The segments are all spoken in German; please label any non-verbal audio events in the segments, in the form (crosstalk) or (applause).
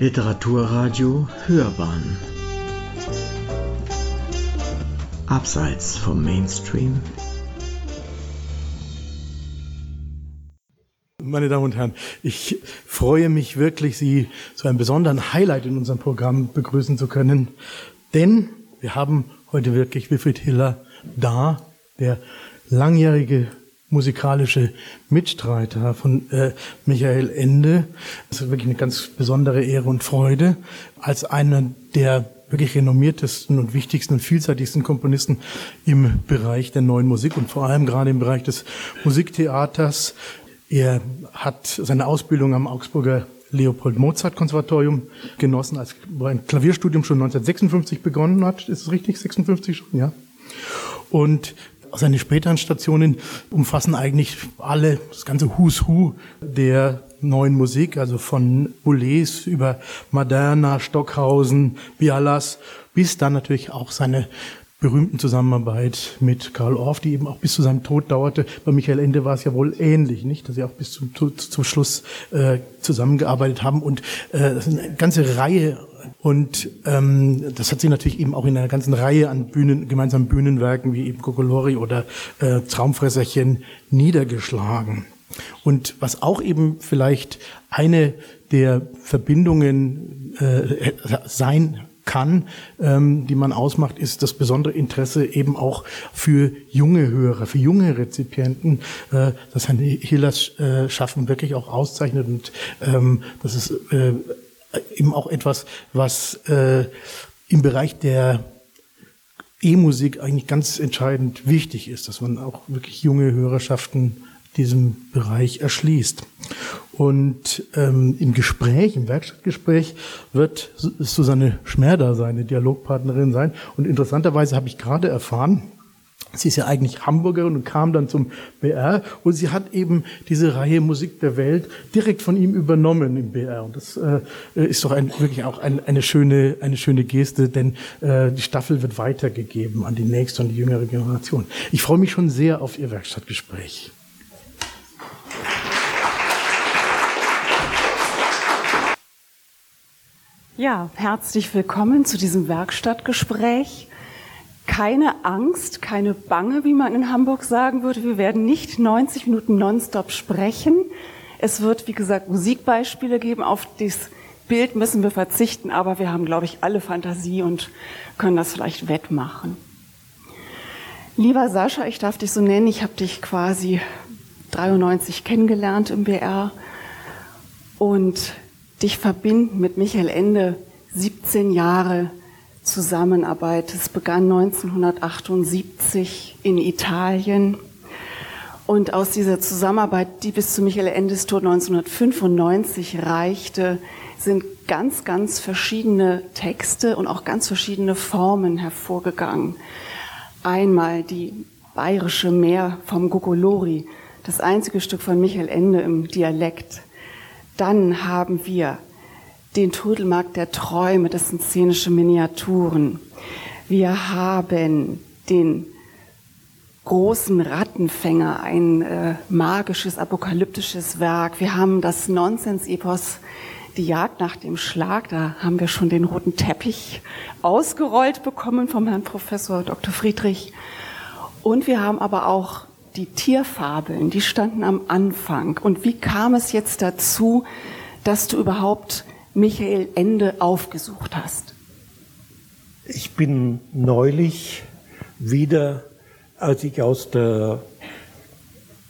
Literaturradio Hörbahn. Abseits vom Mainstream. Meine Damen und Herren, ich freue mich wirklich, Sie zu einem besonderen Highlight in unserem Programm begrüßen zu können, denn wir haben heute wirklich Wilfried Hiller da, der langjährige musikalische Mitstreiter von äh, Michael Ende. Das ist wirklich eine ganz besondere Ehre und Freude, als einer der wirklich renommiertesten und wichtigsten und vielseitigsten Komponisten im Bereich der neuen Musik und vor allem gerade im Bereich des Musiktheaters. Er hat seine Ausbildung am Augsburger Leopold Mozart Konservatorium genossen, als ein Klavierstudium schon 1956 begonnen hat. Ist es richtig? 56 schon, ja. Und seine späteren Stationen umfassen eigentlich alle, das ganze Who's Who der neuen Musik, also von Boulez über Moderna, Stockhausen, Bialas, bis dann natürlich auch seine berühmten Zusammenarbeit mit Karl Orff, die eben auch bis zu seinem Tod dauerte. Bei Michael Ende war es ja wohl ähnlich, nicht, dass sie auch bis zum, zum Schluss äh, zusammengearbeitet haben und äh, eine ganze Reihe und ähm, das hat sie natürlich eben auch in einer ganzen Reihe an Bühnen, gemeinsamen Bühnenwerken wie eben Kokolori oder äh, Traumfresserchen niedergeschlagen. Und was auch eben vielleicht eine der Verbindungen äh, sein kann, ähm, die man ausmacht, ist das besondere Interesse eben auch für junge Hörer, für junge Rezipienten, äh, dass Herrn Hillers äh, Schaffen wirklich auch auszeichnet und ähm, das ist äh, eben auch etwas, was äh, im Bereich der E-Musik eigentlich ganz entscheidend wichtig ist, dass man auch wirklich junge Hörerschaften diesem Bereich erschließt. Und ähm, im Gespräch, im Werkstattgespräch, wird Susanne Schmerder seine Dialogpartnerin sein. Und interessanterweise habe ich gerade erfahren, Sie ist ja eigentlich Hamburgerin und kam dann zum BR und sie hat eben diese Reihe Musik der Welt direkt von ihm übernommen im BR. Und das äh, ist doch ein, wirklich auch ein, eine, schöne, eine schöne Geste, denn äh, die Staffel wird weitergegeben an die nächste und die jüngere Generation. Ich freue mich schon sehr auf Ihr Werkstattgespräch. Ja, herzlich willkommen zu diesem Werkstattgespräch. Keine Angst, keine Bange, wie man in Hamburg sagen würde. Wir werden nicht 90 Minuten nonstop sprechen. Es wird, wie gesagt, Musikbeispiele geben. Auf das Bild müssen wir verzichten, aber wir haben, glaube ich, alle Fantasie und können das vielleicht wettmachen. Lieber Sascha, ich darf dich so nennen. Ich habe dich quasi 93 kennengelernt im BR und dich verbinden mit Michael Ende 17 Jahre Zusammenarbeit. Es begann 1978 in Italien. Und aus dieser Zusammenarbeit, die bis zu Michael Endes Tod 1995 reichte, sind ganz, ganz verschiedene Texte und auch ganz verschiedene Formen hervorgegangen. Einmal die bayerische Meer vom Gogolori, das einzige Stück von Michael Ende im Dialekt. Dann haben wir den Trödelmarkt der Träume, das sind szenische Miniaturen. Wir haben den großen Rattenfänger, ein äh, magisches, apokalyptisches Werk. Wir haben das Nonsens-Epos, die Jagd nach dem Schlag. Da haben wir schon den roten Teppich ausgerollt bekommen vom Herrn Professor Dr. Friedrich. Und wir haben aber auch die Tierfabeln, die standen am Anfang. Und wie kam es jetzt dazu, dass du überhaupt Michael Ende aufgesucht hast? Ich bin neulich wieder, als ich aus der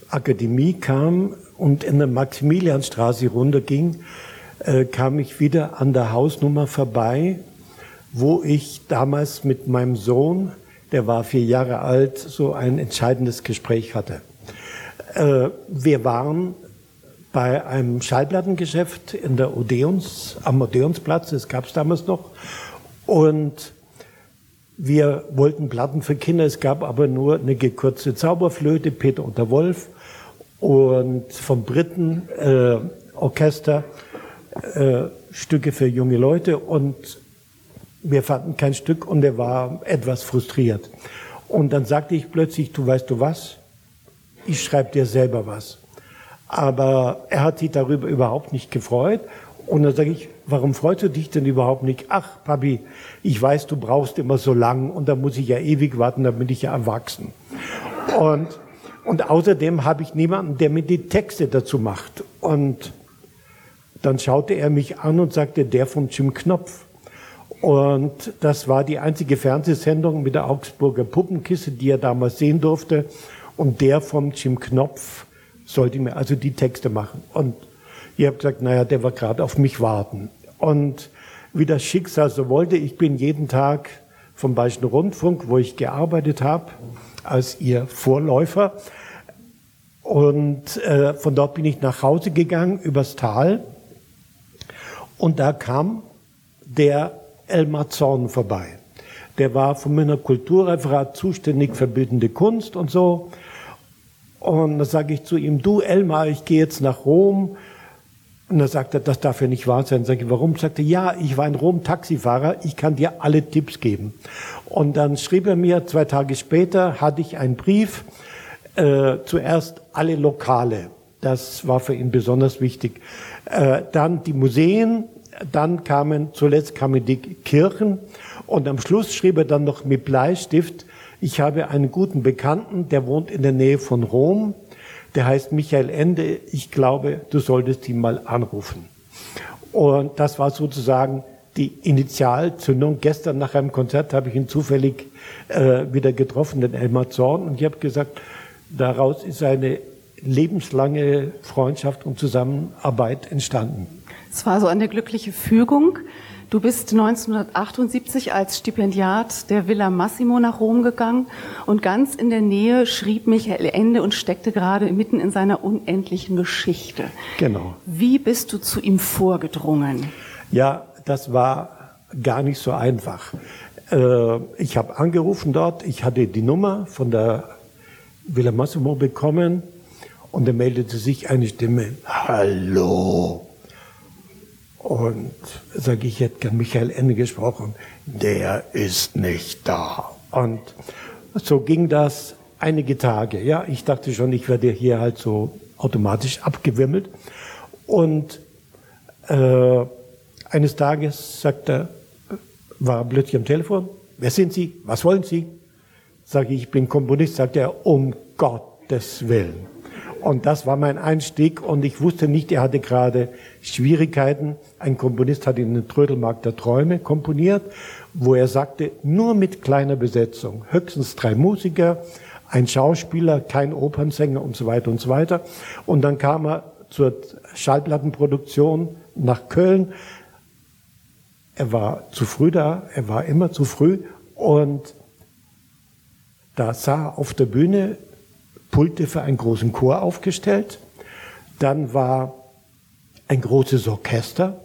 Akademie kam und in der Maximilianstraße runterging, äh, kam ich wieder an der Hausnummer vorbei, wo ich damals mit meinem Sohn der war vier Jahre alt, so ein entscheidendes Gespräch hatte. Äh, wir waren bei einem Schallplattengeschäft in der Odeons, am Odeonsplatz, das gab es damals noch, und wir wollten Platten für Kinder, es gab aber nur eine gekürzte Zauberflöte, Peter und der Wolf, und vom Briten äh, Orchester äh, Stücke für junge Leute und wir fanden kein Stück und er war etwas frustriert. Und dann sagte ich plötzlich, du weißt du was? Ich schreibe dir selber was. Aber er hat sich darüber überhaupt nicht gefreut Und dann sage ich, warum freust du dich denn überhaupt nicht? Ach, Papi, ich weiß, du brauchst immer so lang und da muss ich ja ewig warten, da bin ich ja erwachsen. Und, und außerdem habe ich niemanden, der mir die Texte dazu macht. Und dann schaute er mich an und sagte, der von Jim Knopf. Und das war die einzige Fernsehsendung mit der Augsburger Puppenkiste, die er damals sehen durfte. Und der von Jim Knopf sollte mir also die Texte machen. Und ich habe gesagt, naja, der wird gerade auf mich warten. Und wie das Schicksal so wollte, ich bin jeden Tag vom Bayerischen Rundfunk, wo ich gearbeitet habe, als ihr Vorläufer. Und äh, von dort bin ich nach Hause gegangen, übers Tal. Und da kam der Elmar Zorn vorbei. Der war von meiner Kulturreferat zuständig für bildende Kunst und so. Und da sage ich zu ihm, du Elmar, ich gehe jetzt nach Rom. Und da sagt er, das darf ja nicht wahr sein. Sag ich, warum? Sagte, ja, ich war in Rom Taxifahrer, ich kann dir alle Tipps geben. Und dann schrieb er mir, zwei Tage später hatte ich einen Brief, äh, zuerst alle Lokale. Das war für ihn besonders wichtig. Äh, dann die Museen, dann kamen, zuletzt kamen die Kirchen und am Schluss schrieb er dann noch mit Bleistift, ich habe einen guten Bekannten, der wohnt in der Nähe von Rom, der heißt Michael Ende, ich glaube, du solltest ihn mal anrufen. Und das war sozusagen die Initialzündung. Gestern nach einem Konzert habe ich ihn zufällig äh, wieder getroffen, den Elmar Zorn, und ich habe gesagt, daraus ist eine lebenslange Freundschaft und Zusammenarbeit entstanden. Es war so eine glückliche Fügung. Du bist 1978 als Stipendiat der Villa Massimo nach Rom gegangen und ganz in der Nähe schrieb Michael Ende und steckte gerade mitten in seiner unendlichen Geschichte. Genau. Wie bist du zu ihm vorgedrungen? Ja, das war gar nicht so einfach. Äh, ich habe angerufen dort, ich hatte die Nummer von der Villa Massimo bekommen und da meldete sich eine Stimme, Hallo. Und sage ich, hätte gern Michael Ende gesprochen, der ist nicht da. Und so ging das einige Tage. Ja, ich dachte schon, ich werde hier halt so automatisch abgewimmelt. Und äh, eines Tages sagt er, war plötzlich am Telefon, wer sind Sie? Was wollen Sie? Sage ich, ich bin Komponist. Sagt er, um Gottes Willen. Und das war mein Einstieg und ich wusste nicht, er hatte gerade Schwierigkeiten. Ein Komponist hat in den Trödelmarkt der Träume komponiert, wo er sagte, nur mit kleiner Besetzung, höchstens drei Musiker, ein Schauspieler, kein Opernsänger und so weiter und so weiter. Und dann kam er zur Schallplattenproduktion nach Köln. Er war zu früh da, er war immer zu früh und da sah auf der Bühne Pulte für einen großen Chor aufgestellt. Dann war ein großes Orchester.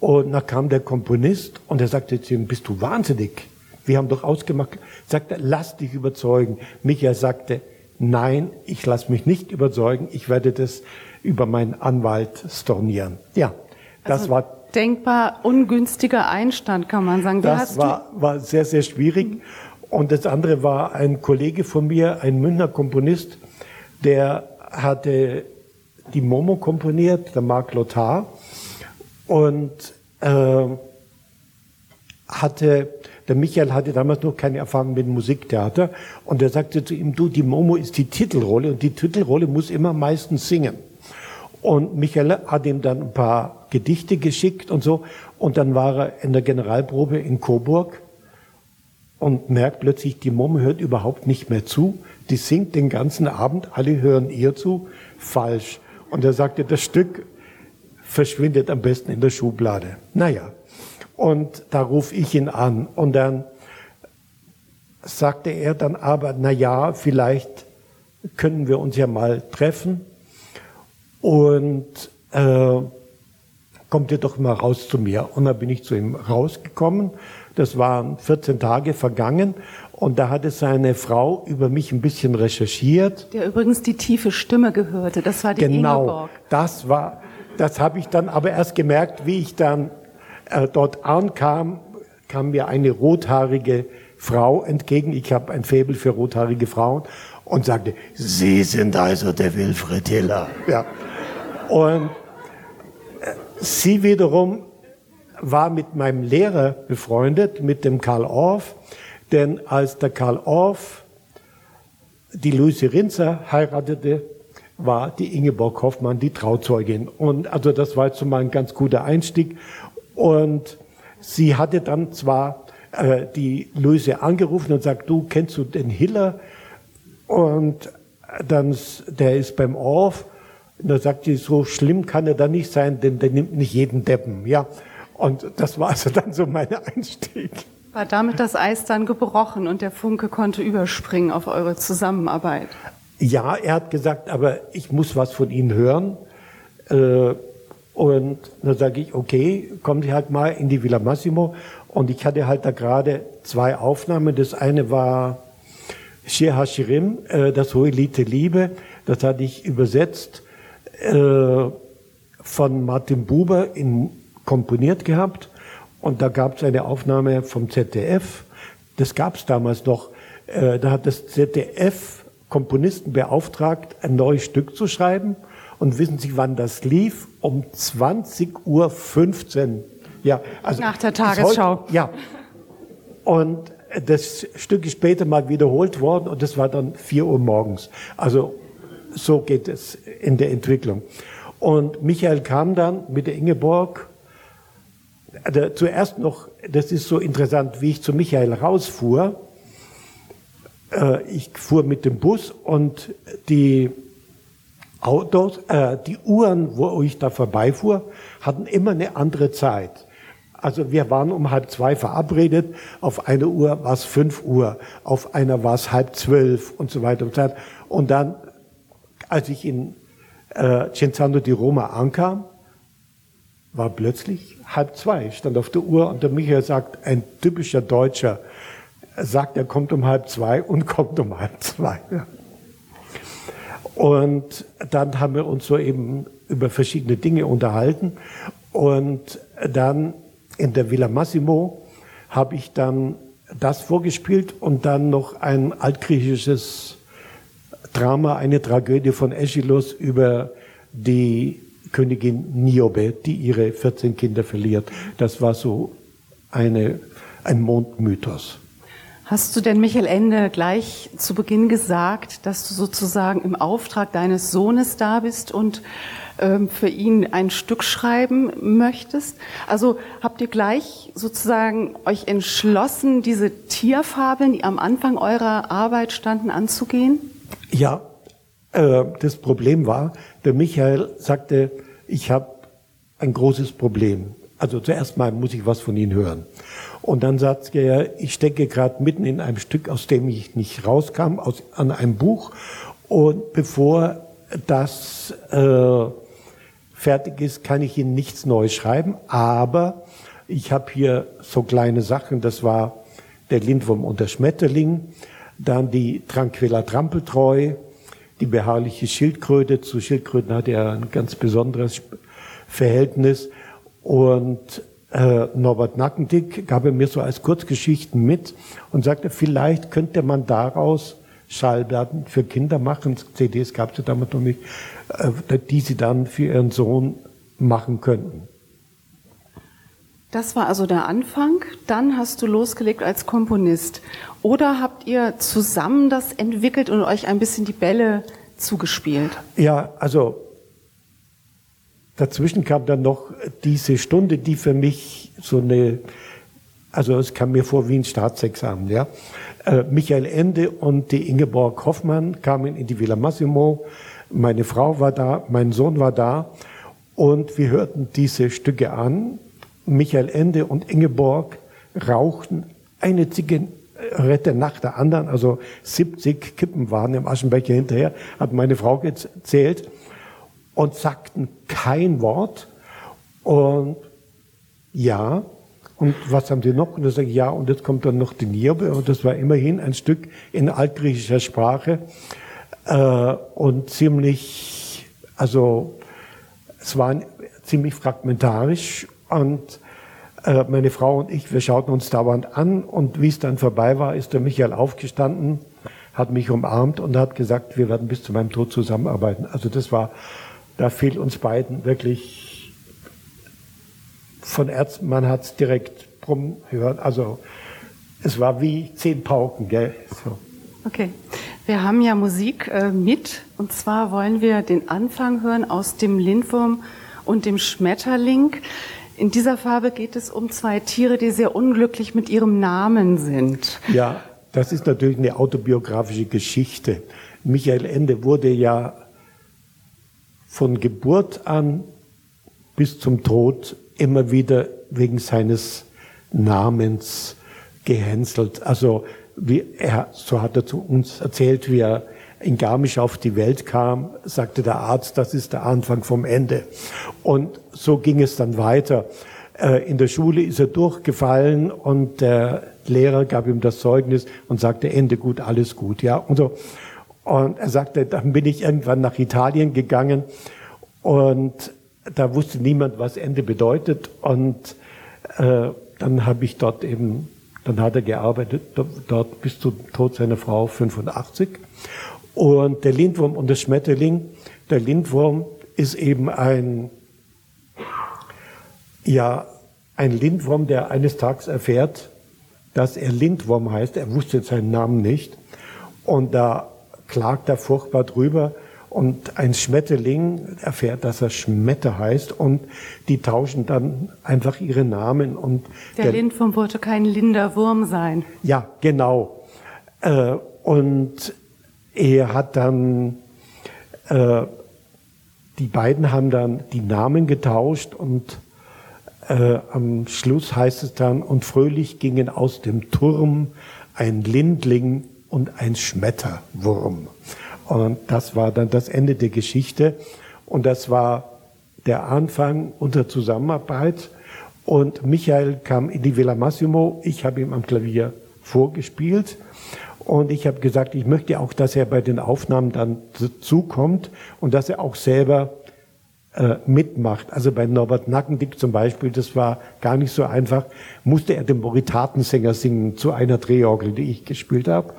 Und dann kam der Komponist und er sagte zu ihm, bist du wahnsinnig? Wir haben doch ausgemacht. Sagte, lass dich überzeugen. Michael sagte, nein, ich lass mich nicht überzeugen. Ich werde das über meinen Anwalt stornieren. Ja, das also war denkbar ungünstiger Einstand, kann man sagen. Wie das war, war sehr, sehr schwierig. Und das andere war ein Kollege von mir, ein Münchner Komponist, der hatte die Momo komponiert, der Marc Lothar, und äh, hatte, der Michael hatte damals noch keine Erfahrung mit Musiktheater, und er sagte zu ihm, du, die Momo ist die Titelrolle, und die Titelrolle muss immer meistens singen. Und Michael hat ihm dann ein paar Gedichte geschickt und so, und dann war er in der Generalprobe in Coburg, und merkt plötzlich, die Mom hört überhaupt nicht mehr zu. Die singt den ganzen Abend, alle hören ihr zu. Falsch. Und er sagte, das Stück verschwindet am besten in der Schublade. Naja. Und da rufe ich ihn an. Und dann sagte er dann aber, na ja, vielleicht können wir uns ja mal treffen. Und äh, kommt ihr doch mal raus zu mir. Und dann bin ich zu ihm rausgekommen das waren 14 Tage vergangen und da hatte seine Frau über mich ein bisschen recherchiert. Der übrigens die tiefe Stimme gehörte. Das war die genau, Ingeborg. das war, das habe ich dann aber erst gemerkt, wie ich dann äh, dort ankam, kam mir eine rothaarige Frau entgegen. Ich habe ein Faible für rothaarige Frauen und sagte, Sie sind also der Wilfried Hiller. Ja. Und sie wiederum war mit meinem Lehrer befreundet, mit dem Karl Orff, denn als der Karl Orff die Luise Rinzer heiratete, war die Ingeborg Hoffmann die Trauzeugin. Und also das war jetzt mal ein ganz guter Einstieg. Und sie hatte dann zwar äh, die Luise angerufen und sagt, du kennst du den Hiller? Und dann, der ist beim Orff. Und da sagt sie, so schlimm kann er da nicht sein, denn der nimmt nicht jeden Deppen. Ja. Und das war also dann so mein Einstieg. War damit das Eis dann gebrochen und der Funke konnte überspringen auf eure Zusammenarbeit? Ja, er hat gesagt, aber ich muss was von Ihnen hören. Äh, und dann sage ich, okay, kommen Sie halt mal in die Villa Massimo. Und ich hatte halt da gerade zwei Aufnahmen. Das eine war Shir Hashirim, äh, das Hohelite Liebe. Das hatte ich übersetzt äh, von Martin Buber in, komponiert gehabt. Und da gab es eine Aufnahme vom ZDF. Das gab es damals noch. Äh, da hat das ZDF Komponisten beauftragt, ein neues Stück zu schreiben. Und wissen Sie, wann das lief? Um 20.15 Uhr. Ja, also Nach der Tagesschau. Heute, ja. Und das Stück ist später mal wiederholt worden und das war dann 4 Uhr morgens. Also so geht es in der Entwicklung. Und Michael kam dann mit der Ingeborg. Also zuerst noch, das ist so interessant, wie ich zu Michael rausfuhr. Äh, ich fuhr mit dem Bus und die Autos, äh, die Uhren, wo ich da vorbeifuhr, hatten immer eine andere Zeit. Also wir waren um halb zwei verabredet. Auf einer Uhr war es fünf Uhr, auf einer war es halb zwölf und so weiter und so weiter. Und dann, als ich in äh, Cenzano di Roma ankam, war plötzlich halb zwei, stand auf der Uhr und der Michael sagt, ein typischer Deutscher, sagt, er kommt um halb zwei und (laughs) kommt um halb zwei. Und dann haben wir uns so eben über verschiedene Dinge unterhalten. Und dann in der Villa Massimo habe ich dann das vorgespielt und dann noch ein altgriechisches Drama, eine Tragödie von Aeschylus über die Königin Niobe, die ihre 14 Kinder verliert. Das war so eine, ein Mondmythos. Hast du denn Michael Ende gleich zu Beginn gesagt, dass du sozusagen im Auftrag deines Sohnes da bist und ähm, für ihn ein Stück schreiben möchtest? Also habt ihr gleich sozusagen euch entschlossen, diese Tierfabeln, die am Anfang eurer Arbeit standen, anzugehen? Ja, das Problem war, der Michael sagte, ich habe ein großes Problem. Also zuerst mal muss ich was von Ihnen hören. Und dann sagt er, ich stecke gerade mitten in einem Stück, aus dem ich nicht rauskam, aus, an einem Buch. Und bevor das äh, fertig ist, kann ich Ihnen nichts Neues schreiben. Aber ich habe hier so kleine Sachen. Das war der Lindwurm und der Schmetterling, dann die Tranquilla Trampeltreu, die beharrliche Schildkröte. Zu Schildkröten hat er ein ganz besonderes Verhältnis. Und äh, Norbert Nackendick gab er mir so als Kurzgeschichten mit und sagte, vielleicht könnte man daraus Schallplatten für Kinder machen. CDs gab es ja damals noch nicht, äh, die sie dann für ihren Sohn machen könnten. Das war also der Anfang. Dann hast du losgelegt als Komponist. Oder habt ihr zusammen das entwickelt und euch ein bisschen die Bälle zugespielt? Ja, also Dazwischen kam dann noch diese Stunde, die für mich so eine, also es kam mir vor wie ein Staatsexamen, ja. Äh, Michael Ende und die Ingeborg Hoffmann kamen in die Villa Massimo. Meine Frau war da, mein Sohn war da und wir hörten diese Stücke an. Michael Ende und Ingeborg rauchten eine Zigarette nach der anderen, also 70 Kippen waren im Aschenbecher hinterher, hat meine Frau gezählt und sagten kein Wort. Und ja, und was haben die noch? Und dann sage ich, ja, und jetzt kommt dann noch die Nierbe. Und das war immerhin ein Stück in altgriechischer Sprache. Äh, und ziemlich, also es war ziemlich fragmentarisch. Und äh, meine Frau und ich, wir schauten uns dauernd an. Und wie es dann vorbei war, ist der Michael aufgestanden, hat mich umarmt und hat gesagt, wir werden bis zu meinem Tod zusammenarbeiten. Also das war da fiel uns beiden wirklich von Ärzten, man hat es direkt hören. Also es war wie zehn Pauken, gell? So. Okay. Wir haben ja Musik äh, mit und zwar wollen wir den Anfang hören aus dem Lindwurm und dem Schmetterling. In dieser Farbe geht es um zwei Tiere, die sehr unglücklich mit ihrem Namen sind. Ja, das ist natürlich eine autobiografische Geschichte. Michael Ende wurde ja von Geburt an bis zum Tod immer wieder wegen seines Namens gehänselt. Also wie er, so hat er zu uns erzählt, wie er in Garmisch auf die Welt kam, sagte der Arzt, das ist der Anfang vom Ende. Und so ging es dann weiter. Äh, in der Schule ist er durchgefallen und der Lehrer gab ihm das Zeugnis und sagte, Ende gut, alles gut, ja. Und so. Und er sagte, dann bin ich irgendwann nach Italien gegangen und da wusste niemand, was Ende bedeutet. Und äh, dann habe ich dort eben, dann hat er gearbeitet, dort bis zum Tod seiner Frau 85. Und der Lindwurm und der Schmetterling, der Lindwurm ist eben ein, ja, ein Lindwurm, der eines Tages erfährt, dass er Lindwurm heißt. Er wusste seinen Namen nicht. Und da klagt er furchtbar drüber. Und ein Schmetterling erfährt, dass er Schmetter heißt. Und die tauschen dann einfach ihre Namen. Und der, der Lindwurm wollte kein linder Wurm sein. Ja, genau. Äh, und er hat dann, äh, die beiden haben dann die Namen getauscht und äh, am Schluss heißt es dann, und fröhlich gingen aus dem Turm ein Lindling und ein Schmetterwurm. Und das war dann das Ende der Geschichte. Und das war der Anfang unserer Zusammenarbeit. Und Michael kam in die Villa Massimo. Ich habe ihm am Klavier vorgespielt. Und ich habe gesagt, ich möchte auch, dass er bei den Aufnahmen dann dazukommt und dass er auch selber äh, mitmacht. Also bei Norbert Nackendick zum Beispiel, das war gar nicht so einfach, musste er den Moritatensänger singen zu einer Drehorgel, die ich gespielt habe.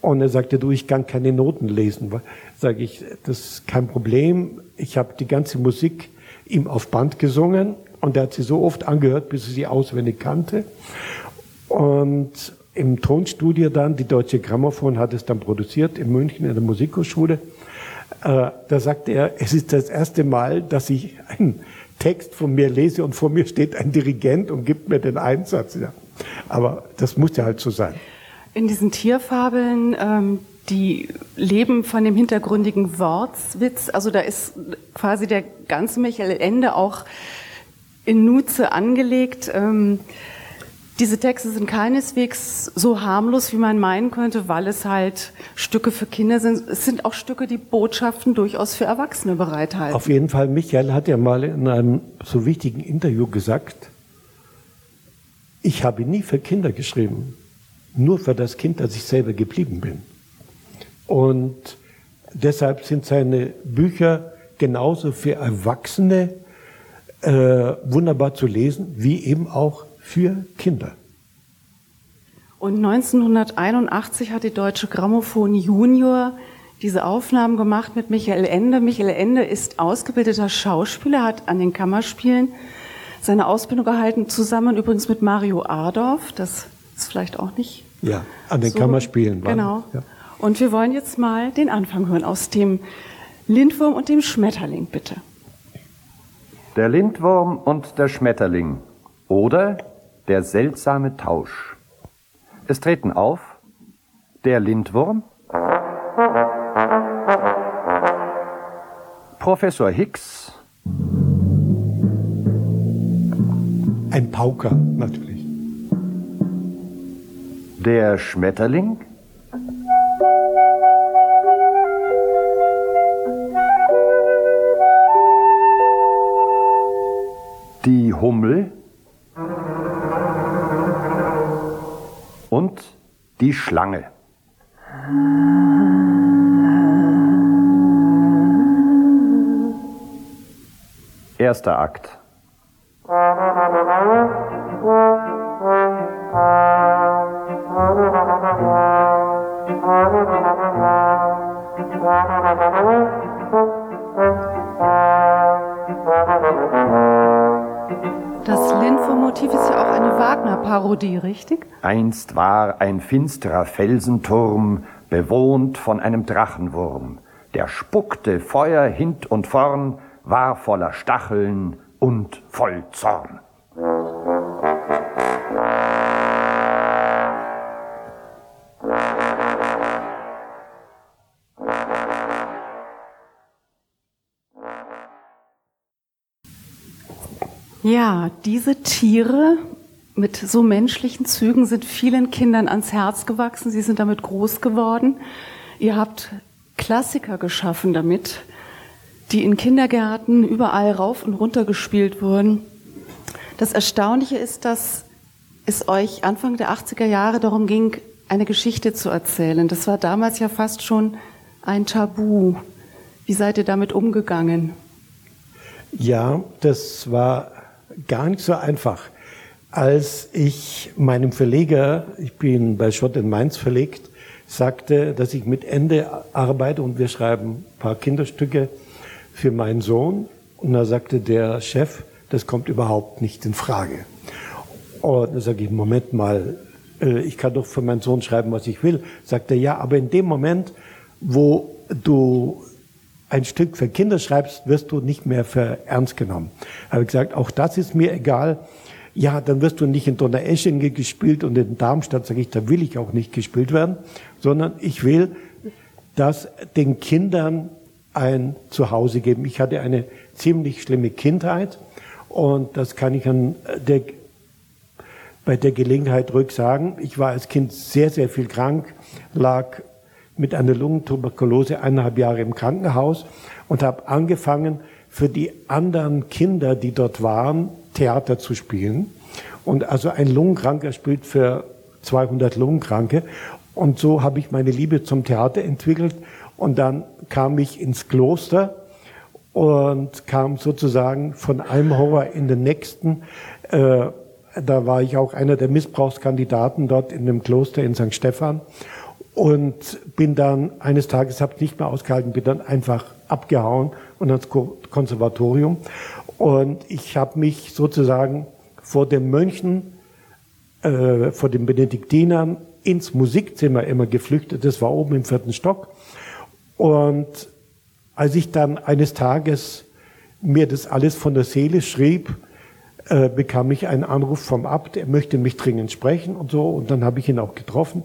Und er sagte, du, ich kann keine Noten lesen. Sage ich, das ist kein Problem. Ich habe die ganze Musik ihm auf Band gesungen und er hat sie so oft angehört, bis er sie auswendig kannte. Und im Tonstudio dann, die Deutsche Grammophon hat es dann produziert in München in der Musikhochschule. Äh, da sagte er, es ist das erste Mal, dass ich einen Text von mir lese und vor mir steht ein Dirigent und gibt mir den Einsatz. Ja. Aber das muss ja halt so sein. In diesen Tierfabeln, ähm, die leben von dem hintergründigen Wortswitz. Also da ist quasi der ganze Michael Ende auch in Nutze angelegt. Ähm, diese Texte sind keineswegs so harmlos, wie man meinen könnte, weil es halt Stücke für Kinder sind. Es sind auch Stücke, die Botschaften durchaus für Erwachsene bereithalten. Auf jeden Fall, Michael hat ja mal in einem so wichtigen Interview gesagt, ich habe nie für Kinder geschrieben, nur für das Kind, das ich selber geblieben bin. Und deshalb sind seine Bücher genauso für Erwachsene äh, wunderbar zu lesen, wie eben auch für Kinder. Und 1981 hat die Deutsche Grammophon Junior diese Aufnahmen gemacht mit Michael Ende. Michael Ende ist ausgebildeter Schauspieler, hat an den Kammerspielen seine Ausbildung gehalten, zusammen übrigens mit Mario Adorf. Das ist vielleicht auch nicht. Ja, an den so, Kammerspielen. Waren, genau. Ja. Und wir wollen jetzt mal den Anfang hören aus dem Lindwurm und dem Schmetterling, bitte. Der Lindwurm und der Schmetterling. Oder der seltsame Tausch. Es treten auf der Lindwurm, Professor Hicks, ein Pauker natürlich, der Schmetterling, die Hummel, die Schlange. Erster Akt. Wagner-Parodie, richtig? Einst war ein finsterer Felsenturm, bewohnt von einem Drachenwurm. Der spuckte Feuer hint und vorn, war voller Stacheln und voll Zorn. Ja, diese Tiere mit so menschlichen Zügen sind vielen Kindern ans Herz gewachsen. Sie sind damit groß geworden. Ihr habt Klassiker geschaffen damit, die in Kindergärten überall rauf und runter gespielt wurden. Das Erstaunliche ist, dass es euch Anfang der 80er Jahre darum ging, eine Geschichte zu erzählen. Das war damals ja fast schon ein Tabu. Wie seid ihr damit umgegangen? Ja, das war gar nicht so einfach. Als ich meinem Verleger, ich bin bei Schott in Mainz verlegt, sagte, dass ich mit Ende arbeite und wir schreiben ein paar Kinderstücke für meinen Sohn. Und da sagte der Chef, das kommt überhaupt nicht in Frage. Und da sage ich, Moment mal, äh, ich kann doch für meinen Sohn schreiben, was ich will. Sagt er, ja, aber in dem Moment, wo du ein Stück für Kinder schreibst, wirst du nicht mehr für ernst genommen. Habe ich gesagt, auch das ist mir egal. Ja, dann wirst du nicht in Donaueschingen gespielt und in Darmstadt, sage ich, da will ich auch nicht gespielt werden, sondern ich will, dass den Kindern ein Zuhause geben. Ich hatte eine ziemlich schlimme Kindheit und das kann ich an der, bei der Gelegenheit ruhig sagen. Ich war als Kind sehr, sehr viel krank, lag mit einer Lungentuberkulose eineinhalb Jahre im Krankenhaus und habe angefangen, für die anderen Kinder, die dort waren, Theater zu spielen. Und also ein Lungenkranker spielt für 200 Lungenkranke. Und so habe ich meine Liebe zum Theater entwickelt. Und dann kam ich ins Kloster und kam sozusagen von einem Horror in den nächsten. Äh, da war ich auch einer der Missbrauchskandidaten dort in dem Kloster in St. Stephan und bin dann eines Tages, habe nicht mehr ausgehalten, bin dann einfach abgehauen und ans Konservatorium. Und ich habe mich sozusagen vor den Mönchen, äh, vor den Benediktinern ins Musikzimmer immer geflüchtet. Das war oben im vierten Stock. Und als ich dann eines Tages mir das alles von der Seele schrieb, äh, bekam ich einen Anruf vom Abt, er möchte mich dringend sprechen und so. Und dann habe ich ihn auch getroffen.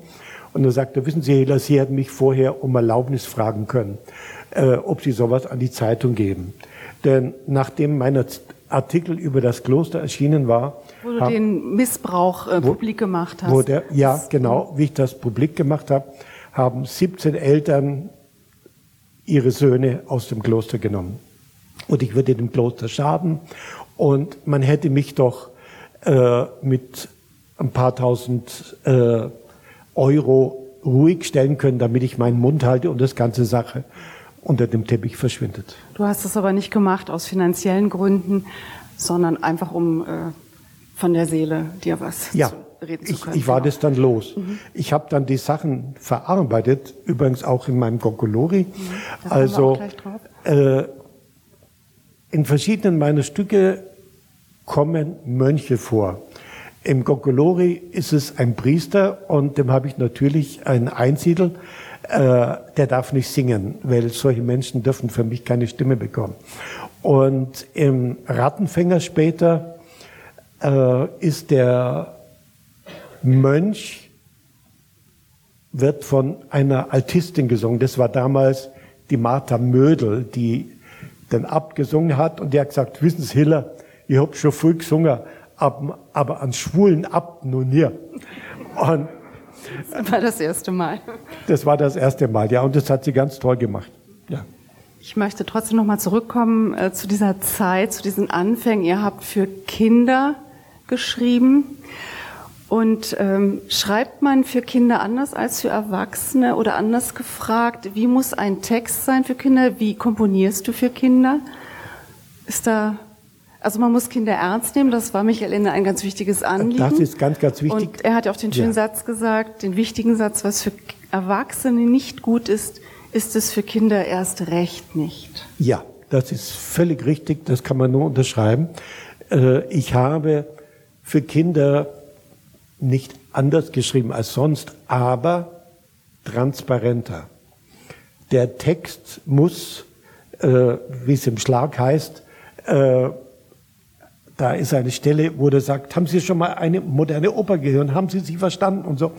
Und er sagte, wissen Sie, Hela, Sie hätten mich vorher um Erlaubnis fragen können, äh, ob Sie sowas an die Zeitung geben. Denn nachdem mein Artikel über das Kloster erschienen war, wo du hab, den Missbrauch äh, wo, publik gemacht hast. Wo der, ja, genau, wie ich das publik gemacht habe, haben 17 Eltern ihre Söhne aus dem Kloster genommen. Und ich würde dem Kloster schaden. Und man hätte mich doch äh, mit ein paar tausend äh, Euro ruhig stellen können, damit ich meinen Mund halte und das ganze Sache unter dem Teppich verschwindet. Du hast es aber nicht gemacht aus finanziellen Gründen, sondern einfach um äh, von der Seele dir was ja. zu reden zu können. Ich, ich war das dann los. Mhm. Ich habe dann die Sachen verarbeitet, übrigens auch in meinem Gokolori. Mhm. Also äh, in verschiedenen meiner Stücke kommen Mönche vor. Im Gogolori ist es ein Priester und dem habe ich natürlich einen Einsiedel. Äh, der darf nicht singen, weil solche Menschen dürfen für mich keine Stimme bekommen. Und im Rattenfänger später äh, ist der Mönch, wird von einer Altistin gesungen. Das war damals die Martha Mödel, die den Abt gesungen hat und die hat gesagt, wissen Sie, Hiller, ich hab schon früh gesungen, aber, an schwulen Abt nun hier. Und das war das erste Mal. Das war das erste Mal, ja, und das hat sie ganz toll gemacht. Ja. Ich möchte trotzdem nochmal zurückkommen äh, zu dieser Zeit, zu diesen Anfängen. Ihr habt für Kinder geschrieben. Und ähm, schreibt man für Kinder anders als für Erwachsene oder anders gefragt, wie muss ein Text sein für Kinder? Wie komponierst du für Kinder? Ist da also man muss Kinder ernst nehmen, das war Michael Ende ein ganz wichtiges Anliegen. Das ist ganz, ganz wichtig. Und er hat ja auch den schönen ja. Satz gesagt, den wichtigen Satz, was für Erwachsene nicht gut ist, ist es für Kinder erst recht nicht. Ja, das ist völlig richtig, das kann man nur unterschreiben. Äh, ich habe für Kinder nicht anders geschrieben als sonst, aber transparenter. Der Text muss, äh, wie es im Schlag heißt, äh, da ist eine Stelle, wo der sagt, haben Sie schon mal eine moderne Oper gehört? Haben Sie sie verstanden? Und so.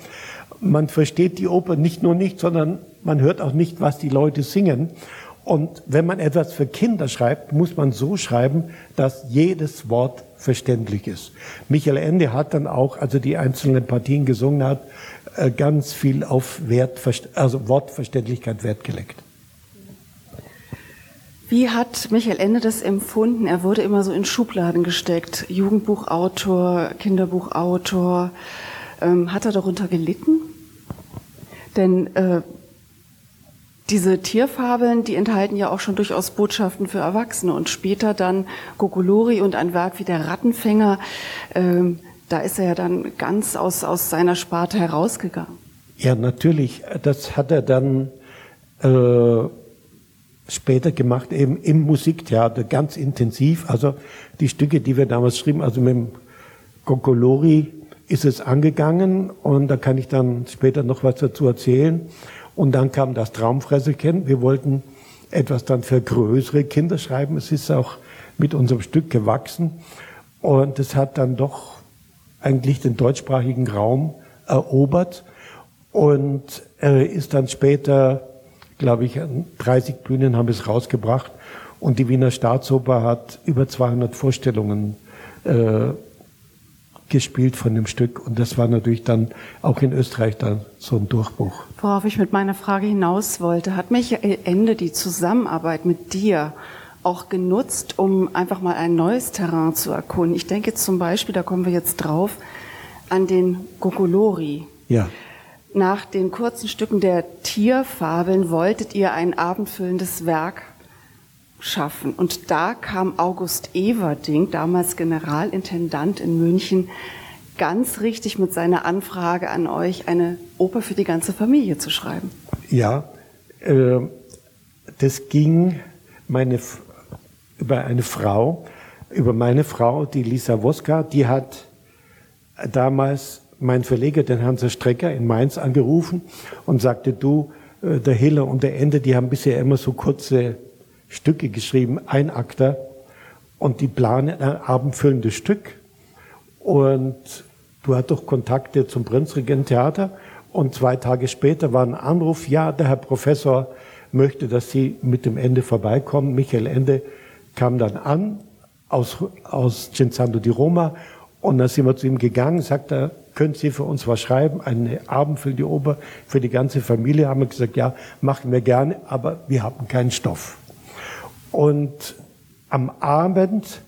Man versteht die Oper nicht nur nicht, sondern man hört auch nicht, was die Leute singen. Und wenn man etwas für Kinder schreibt, muss man so schreiben, dass jedes Wort verständlich ist. Michael Ende hat dann auch, also die einzelnen Partien gesungen hat, äh, ganz viel auf Wert, also Wortverständlichkeit Wert gelegt. Wie hat Michael Ende das empfunden? Er wurde immer so in Schubladen gesteckt. Jugendbuchautor, Kinderbuchautor. Ähm, hat er darunter gelitten? Denn äh, diese Tierfabeln, die enthalten ja auch schon durchaus Botschaften für Erwachsene und später dann Gogolori und ein Werk wie der Rattenfänger, ähm, da ist er ja dann ganz aus, aus seiner Sparte herausgegangen. Ja, natürlich. Das hat er dann äh, später gemacht, eben im Musiktheater, ganz intensiv. Also die Stücke, die wir damals schrieben, also mit dem Kokolori ist es angegangen und da kann ich dann später noch was dazu erzählen. Und dann kam das Traumfresserchen. Wir wollten etwas dann für größere Kinder schreiben. Es ist auch mit unserem Stück gewachsen und es hat dann doch eigentlich den deutschsprachigen Raum erobert und äh, ist dann später glaube ich, 30 Bühnen haben es rausgebracht. Und die Wiener Staatsoper hat über 200 Vorstellungen äh, gespielt von dem Stück. Und das war natürlich dann auch in Österreich dann so ein Durchbruch. Worauf ich mit meiner Frage hinaus wollte, hat Michael Ende die Zusammenarbeit mit dir auch genutzt, um einfach mal ein neues Terrain zu erkunden? Ich denke zum Beispiel, da kommen wir jetzt drauf, an den Gogolori. Ja. Nach den kurzen Stücken der Tierfabeln wolltet ihr ein abendfüllendes Werk schaffen. Und da kam August Everding, damals Generalintendant in München, ganz richtig mit seiner Anfrage an euch, eine Oper für die ganze Familie zu schreiben. Ja, äh, das ging meine, über eine Frau, über meine Frau, die Lisa Woska, die hat damals mein Verleger, den Hansa Strecker in Mainz, angerufen und sagte, du, äh, der Hiller und der Ende, die haben bisher immer so kurze Stücke geschrieben, ein Akter, und die planen ein abendfüllendes Stück. Und du hattest doch Kontakte zum Prinzregent-Theater. Und zwei Tage später war ein Anruf, ja, der Herr Professor möchte, dass Sie mit dem Ende vorbeikommen. Michael Ende kam dann an aus, aus Cinzando di Roma und dann sind wir zu ihm gegangen, sagt er, können Sie für uns was schreiben? Eine Abend für die Oper, für die ganze Familie? Haben wir gesagt, ja, machen wir gerne, aber wir haben keinen Stoff. Und am Abend,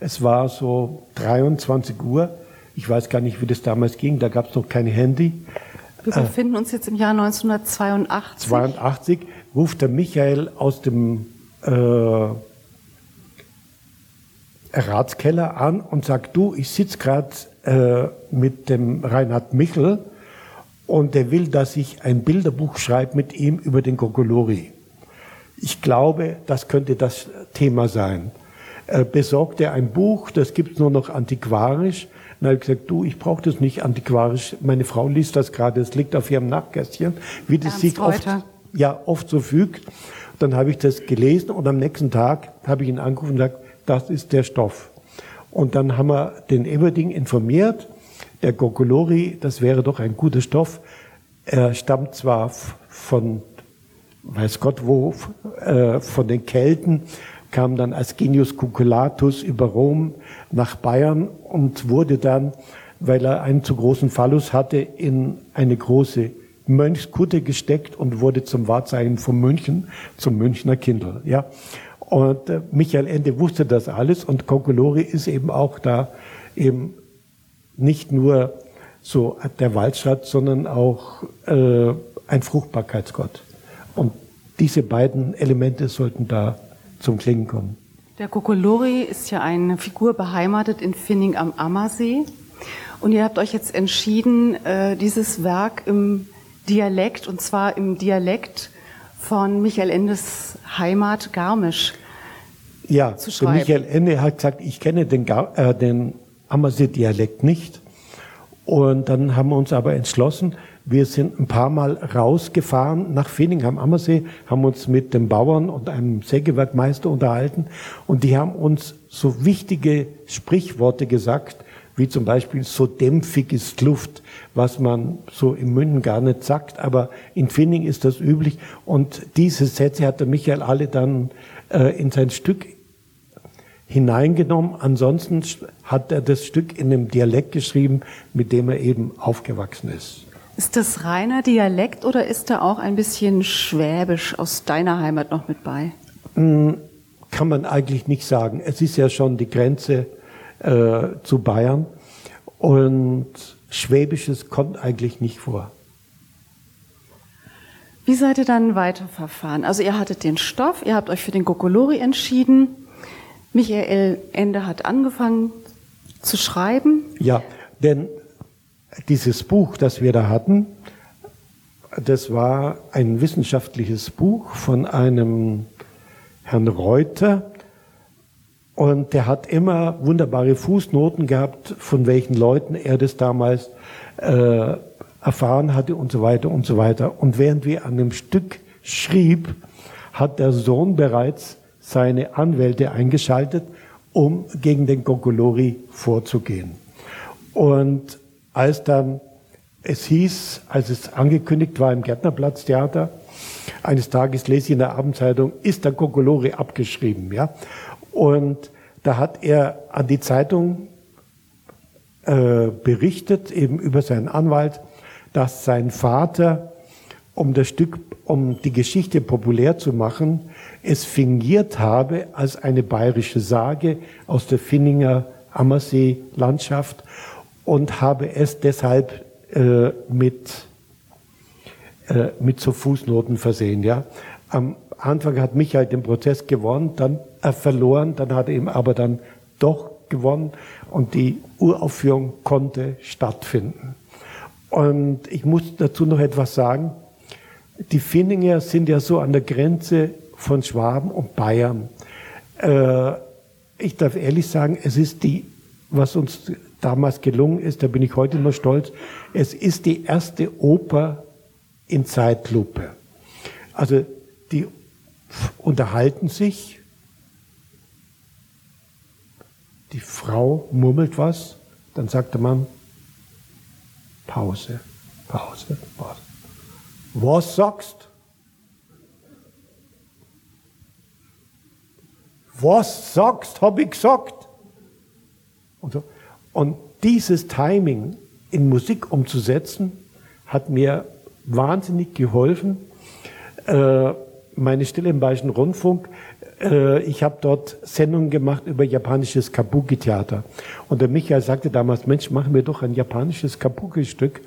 es war so 23 Uhr, ich weiß gar nicht, wie das damals ging, da gab es noch kein Handy. Wir befinden uns jetzt im Jahr 1982. 82 ruft der Michael aus dem äh, Ratskeller an und sagt, du, ich sitze gerade äh, mit dem Reinhard Michel und der will, dass ich ein Bilderbuch schreibe mit ihm über den Gogolori. Ich glaube, das könnte das Thema sein. Äh, besorgt er ein Buch, das gibt's nur noch antiquarisch. Dann habe ich gesagt, du, ich brauche das nicht antiquarisch. Meine Frau liest das gerade, es liegt auf ihrem Nachtkästchen, wie das sich oft, ja, oft so fügt. Dann habe ich das gelesen und am nächsten Tag habe ich ihn angerufen und gesagt, das ist der Stoff. Und dann haben wir den Everding informiert, der Gogolori, das wäre doch ein guter Stoff. Er stammt zwar von, weiß Gott wo, äh, von den Kelten, kam dann als Genius Cuculatus über Rom nach Bayern und wurde dann, weil er einen zu großen Phallus hatte, in eine große Mönchskutte gesteckt und wurde zum Wahrzeichen von München, zum Münchner Kindl. Ja. Und äh, Michael Ende wusste das alles und Kokolori ist eben auch da eben nicht nur so der Waldstadt, sondern auch äh, ein Fruchtbarkeitsgott. Und diese beiden Elemente sollten da zum Klingen kommen. Der Kokolori ist ja eine Figur beheimatet in Finning am Ammersee. Und ihr habt euch jetzt entschieden, äh, dieses Werk im Dialekt, und zwar im Dialekt von Michael Endes Heimat Garmisch ja, zu schreiben? Michael Ende hat gesagt, ich kenne den, äh, den Ammersee-Dialekt nicht. Und dann haben wir uns aber entschlossen, wir sind ein paar Mal rausgefahren nach Finning am Ammersee, haben uns mit dem Bauern und einem Sägewerkmeister unterhalten und die haben uns so wichtige Sprichworte gesagt, wie zum Beispiel so dämpfig ist Luft, was man so in München gar nicht sagt, aber in Finning ist das üblich und diese Sätze hat der Michael alle dann äh, in sein Stück hineingenommen. Ansonsten hat er das Stück in einem Dialekt geschrieben, mit dem er eben aufgewachsen ist. Ist das reiner Dialekt oder ist da auch ein bisschen Schwäbisch aus deiner Heimat noch mit bei? Kann man eigentlich nicht sagen. Es ist ja schon die Grenze äh, zu Bayern und Schwäbisches kommt eigentlich nicht vor. Wie seid ihr dann weiterverfahren? Also ihr hattet den Stoff, ihr habt euch für den Gokolori entschieden. Michael Ende hat angefangen zu schreiben. Ja, denn dieses Buch, das wir da hatten, das war ein wissenschaftliches Buch von einem Herrn Reuter. Und der hat immer wunderbare Fußnoten gehabt, von welchen Leuten er das damals äh, erfahren hatte und so weiter und so weiter. Und während wir an dem Stück schrieb, hat der Sohn bereits seine Anwälte eingeschaltet, um gegen den Gogolori vorzugehen. Und als dann es hieß, als es angekündigt war im Gärtnerplatztheater, eines Tages lese ich in der Abendzeitung, ist der Gogolori abgeschrieben, ja. Und da hat er an die Zeitung äh, berichtet, eben über seinen Anwalt, dass sein Vater, um das Stück, um die Geschichte populär zu machen, es fingiert habe als eine bayerische Sage aus der Finninger Ammersee-Landschaft und habe es deshalb äh, mit, äh, mit so Fußnoten versehen. Ja. Am Anfang hat Michael den Prozess gewonnen, dann äh, verloren, dann hat er ihm aber dann doch gewonnen und die Uraufführung konnte stattfinden. Und ich muss dazu noch etwas sagen. Die Finninger sind ja so an der Grenze von Schwaben und Bayern. Äh, ich darf ehrlich sagen, es ist die, was uns damals gelungen ist, da bin ich heute noch stolz, es ist die erste Oper in Zeitlupe. Also die unterhalten sich, die Frau murmelt was, dann sagt der Mann, Pause, Pause, Pause. Was sagst? Was sagst, habe ich gesagt. Und, so. und dieses Timing in Musik umzusetzen, hat mir wahnsinnig geholfen. Äh, meine Stille im Bayerischen Rundfunk, äh, ich habe dort Sendungen gemacht über japanisches Kabuki-Theater. Und der Michael sagte damals, Mensch, machen wir doch ein japanisches Kabuki-Stück.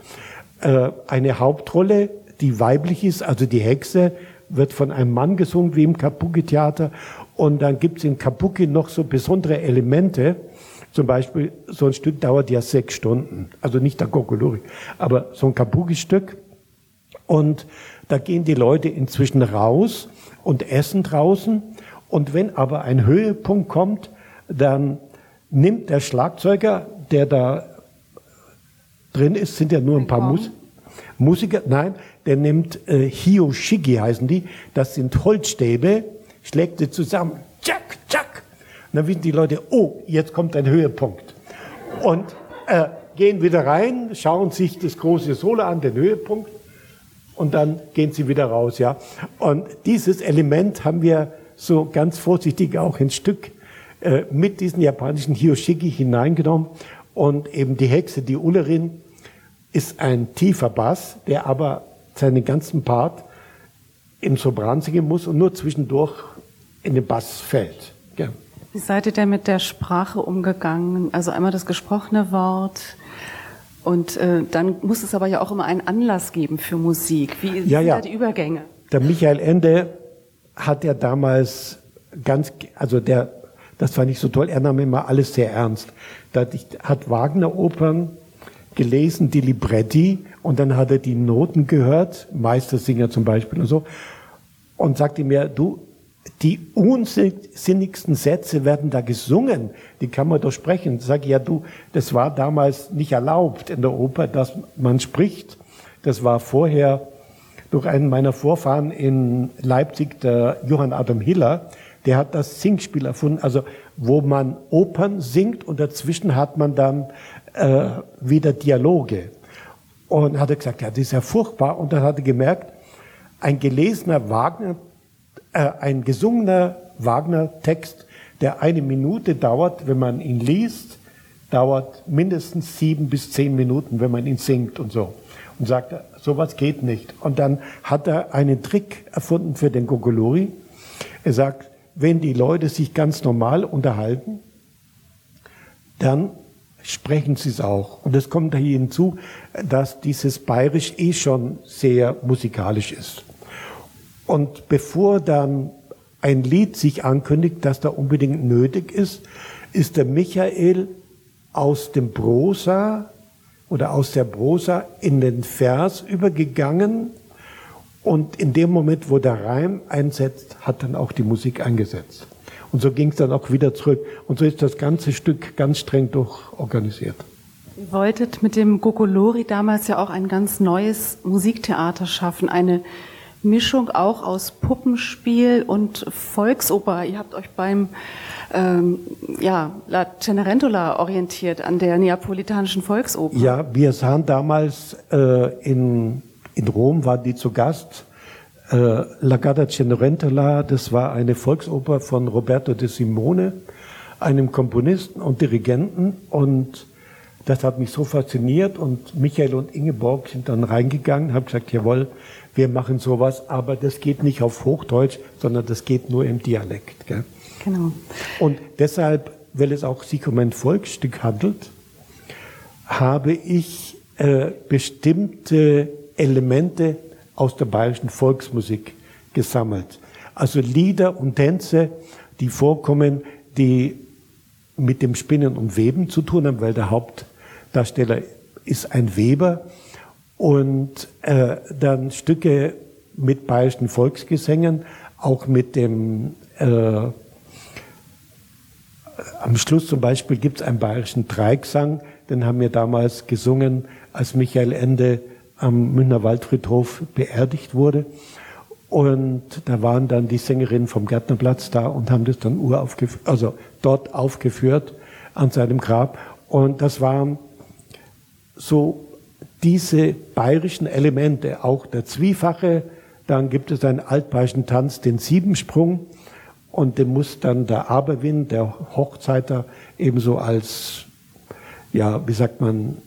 Äh, eine Hauptrolle, die weiblich ist, also die Hexe, wird von einem Mann gesungen, wie im Kabuki-Theater. Und dann gibt es in Kabuki noch so besondere Elemente. Zum Beispiel, so ein Stück dauert ja sechs Stunden. Also nicht der Kokolori, aber so ein Kabuki-Stück. Und da gehen die Leute inzwischen raus und essen draußen. Und wenn aber ein Höhepunkt kommt, dann nimmt der Schlagzeuger, der da drin ist, sind ja nur ein, paar. Mus Musiker, nein, der nimmt äh, Hioshigi heißen die, das sind Holzstäbe, schlägt sie zusammen, tschak, tschak. Und dann wissen die Leute, oh, jetzt kommt ein Höhepunkt. Und äh, gehen wieder rein, schauen sich das große Solo an, den Höhepunkt, und dann gehen sie wieder raus, ja. Und dieses Element haben wir so ganz vorsichtig auch ins Stück äh, mit diesen japanischen Hioshigi hineingenommen. Und eben die Hexe, die Ullerin, ist ein tiefer Bass, der aber seinen ganzen Part im Sopran singen muss und nur zwischendurch in den Bass fällt. Ja. Wie seid ihr denn mit der Sprache umgegangen? Also einmal das gesprochene Wort und äh, dann muss es aber ja auch immer einen Anlass geben für Musik. Wie Ja, sind ja. da die Übergänge? Der Michael Ende hat ja damals ganz, also der, das fand ich so toll, er nahm immer alles sehr ernst. Da hat, hat Wagner-Opern gelesen, die Libretti, und dann hat er die Noten gehört, Meistersinger zum Beispiel und so, und sagte mir, du, die unsinnigsten Sätze werden da gesungen, die kann man doch sprechen. Sag ich, ja du, das war damals nicht erlaubt in der Oper, dass man spricht. Das war vorher durch einen meiner Vorfahren in Leipzig, der Johann Adam Hiller, der hat das Singspiel erfunden, also wo man Opern singt und dazwischen hat man dann äh, wieder Dialoge. Und hat er gesagt, ja, das ist ja furchtbar. Und dann hat er gemerkt, ein gelesener Wagner äh, ein gesungener Wagner-Text, der eine Minute dauert, wenn man ihn liest, dauert mindestens sieben bis zehn Minuten, wenn man ihn singt und so. Und sagt, sowas geht nicht. Und dann hat er einen Trick erfunden für den Gogolori. Er sagt, wenn die Leute sich ganz normal unterhalten, dann sprechen sie es auch. Und es kommt hier hinzu, dass dieses Bayerisch eh schon sehr musikalisch ist. Und bevor dann ein Lied sich ankündigt, das da unbedingt nötig ist, ist der Michael aus dem Prosa oder aus der Prosa in den Vers übergegangen und in dem Moment, wo der Reim einsetzt, hat dann auch die Musik eingesetzt. Und so ging es dann auch wieder zurück. Und so ist das ganze Stück ganz streng durchorganisiert. Ihr wolltet mit dem Gogolori damals ja auch ein ganz neues Musiktheater schaffen, eine Mischung auch aus Puppenspiel und Volksoper. Ihr habt euch beim ähm, ja, La Cenerentola orientiert an der neapolitanischen Volksoper. Ja, wir sahen damals äh, in, in Rom, waren die zu Gast. Äh, La Gada Cenerentola, das war eine Volksoper von Roberto de Simone, einem Komponisten und Dirigenten. Und das hat mich so fasziniert. Und Michael und Ingeborg sind dann reingegangen, haben gesagt, jawohl, wir machen sowas, aber das geht nicht auf Hochdeutsch, sondern das geht nur im Dialekt. Gell? Genau. Und deshalb, weil es auch sich um ein Volksstück handelt, habe ich äh, bestimmte Elemente aus der bayerischen Volksmusik gesammelt. Also Lieder und Tänze, die vorkommen, die mit dem Spinnen und Weben zu tun haben, weil der Hauptdarsteller ist ein Weber und äh, dann Stücke mit bayerischen Volksgesängen, auch mit dem äh, am Schluss zum Beispiel gibt es einen bayerischen Dreigesang, den haben wir damals gesungen, als Michael Ende am Münchner Waldfriedhof beerdigt wurde. Und da waren dann die Sängerinnen vom Gärtnerplatz da und haben das dann uraufgeführt, also dort aufgeführt an seinem Grab. Und das waren so diese bayerischen Elemente, auch der Zwiefache, dann gibt es einen altbayerischen Tanz, den Siebensprung, und den muss dann der Aberwind, der Hochzeiter, ebenso als, ja, wie sagt man,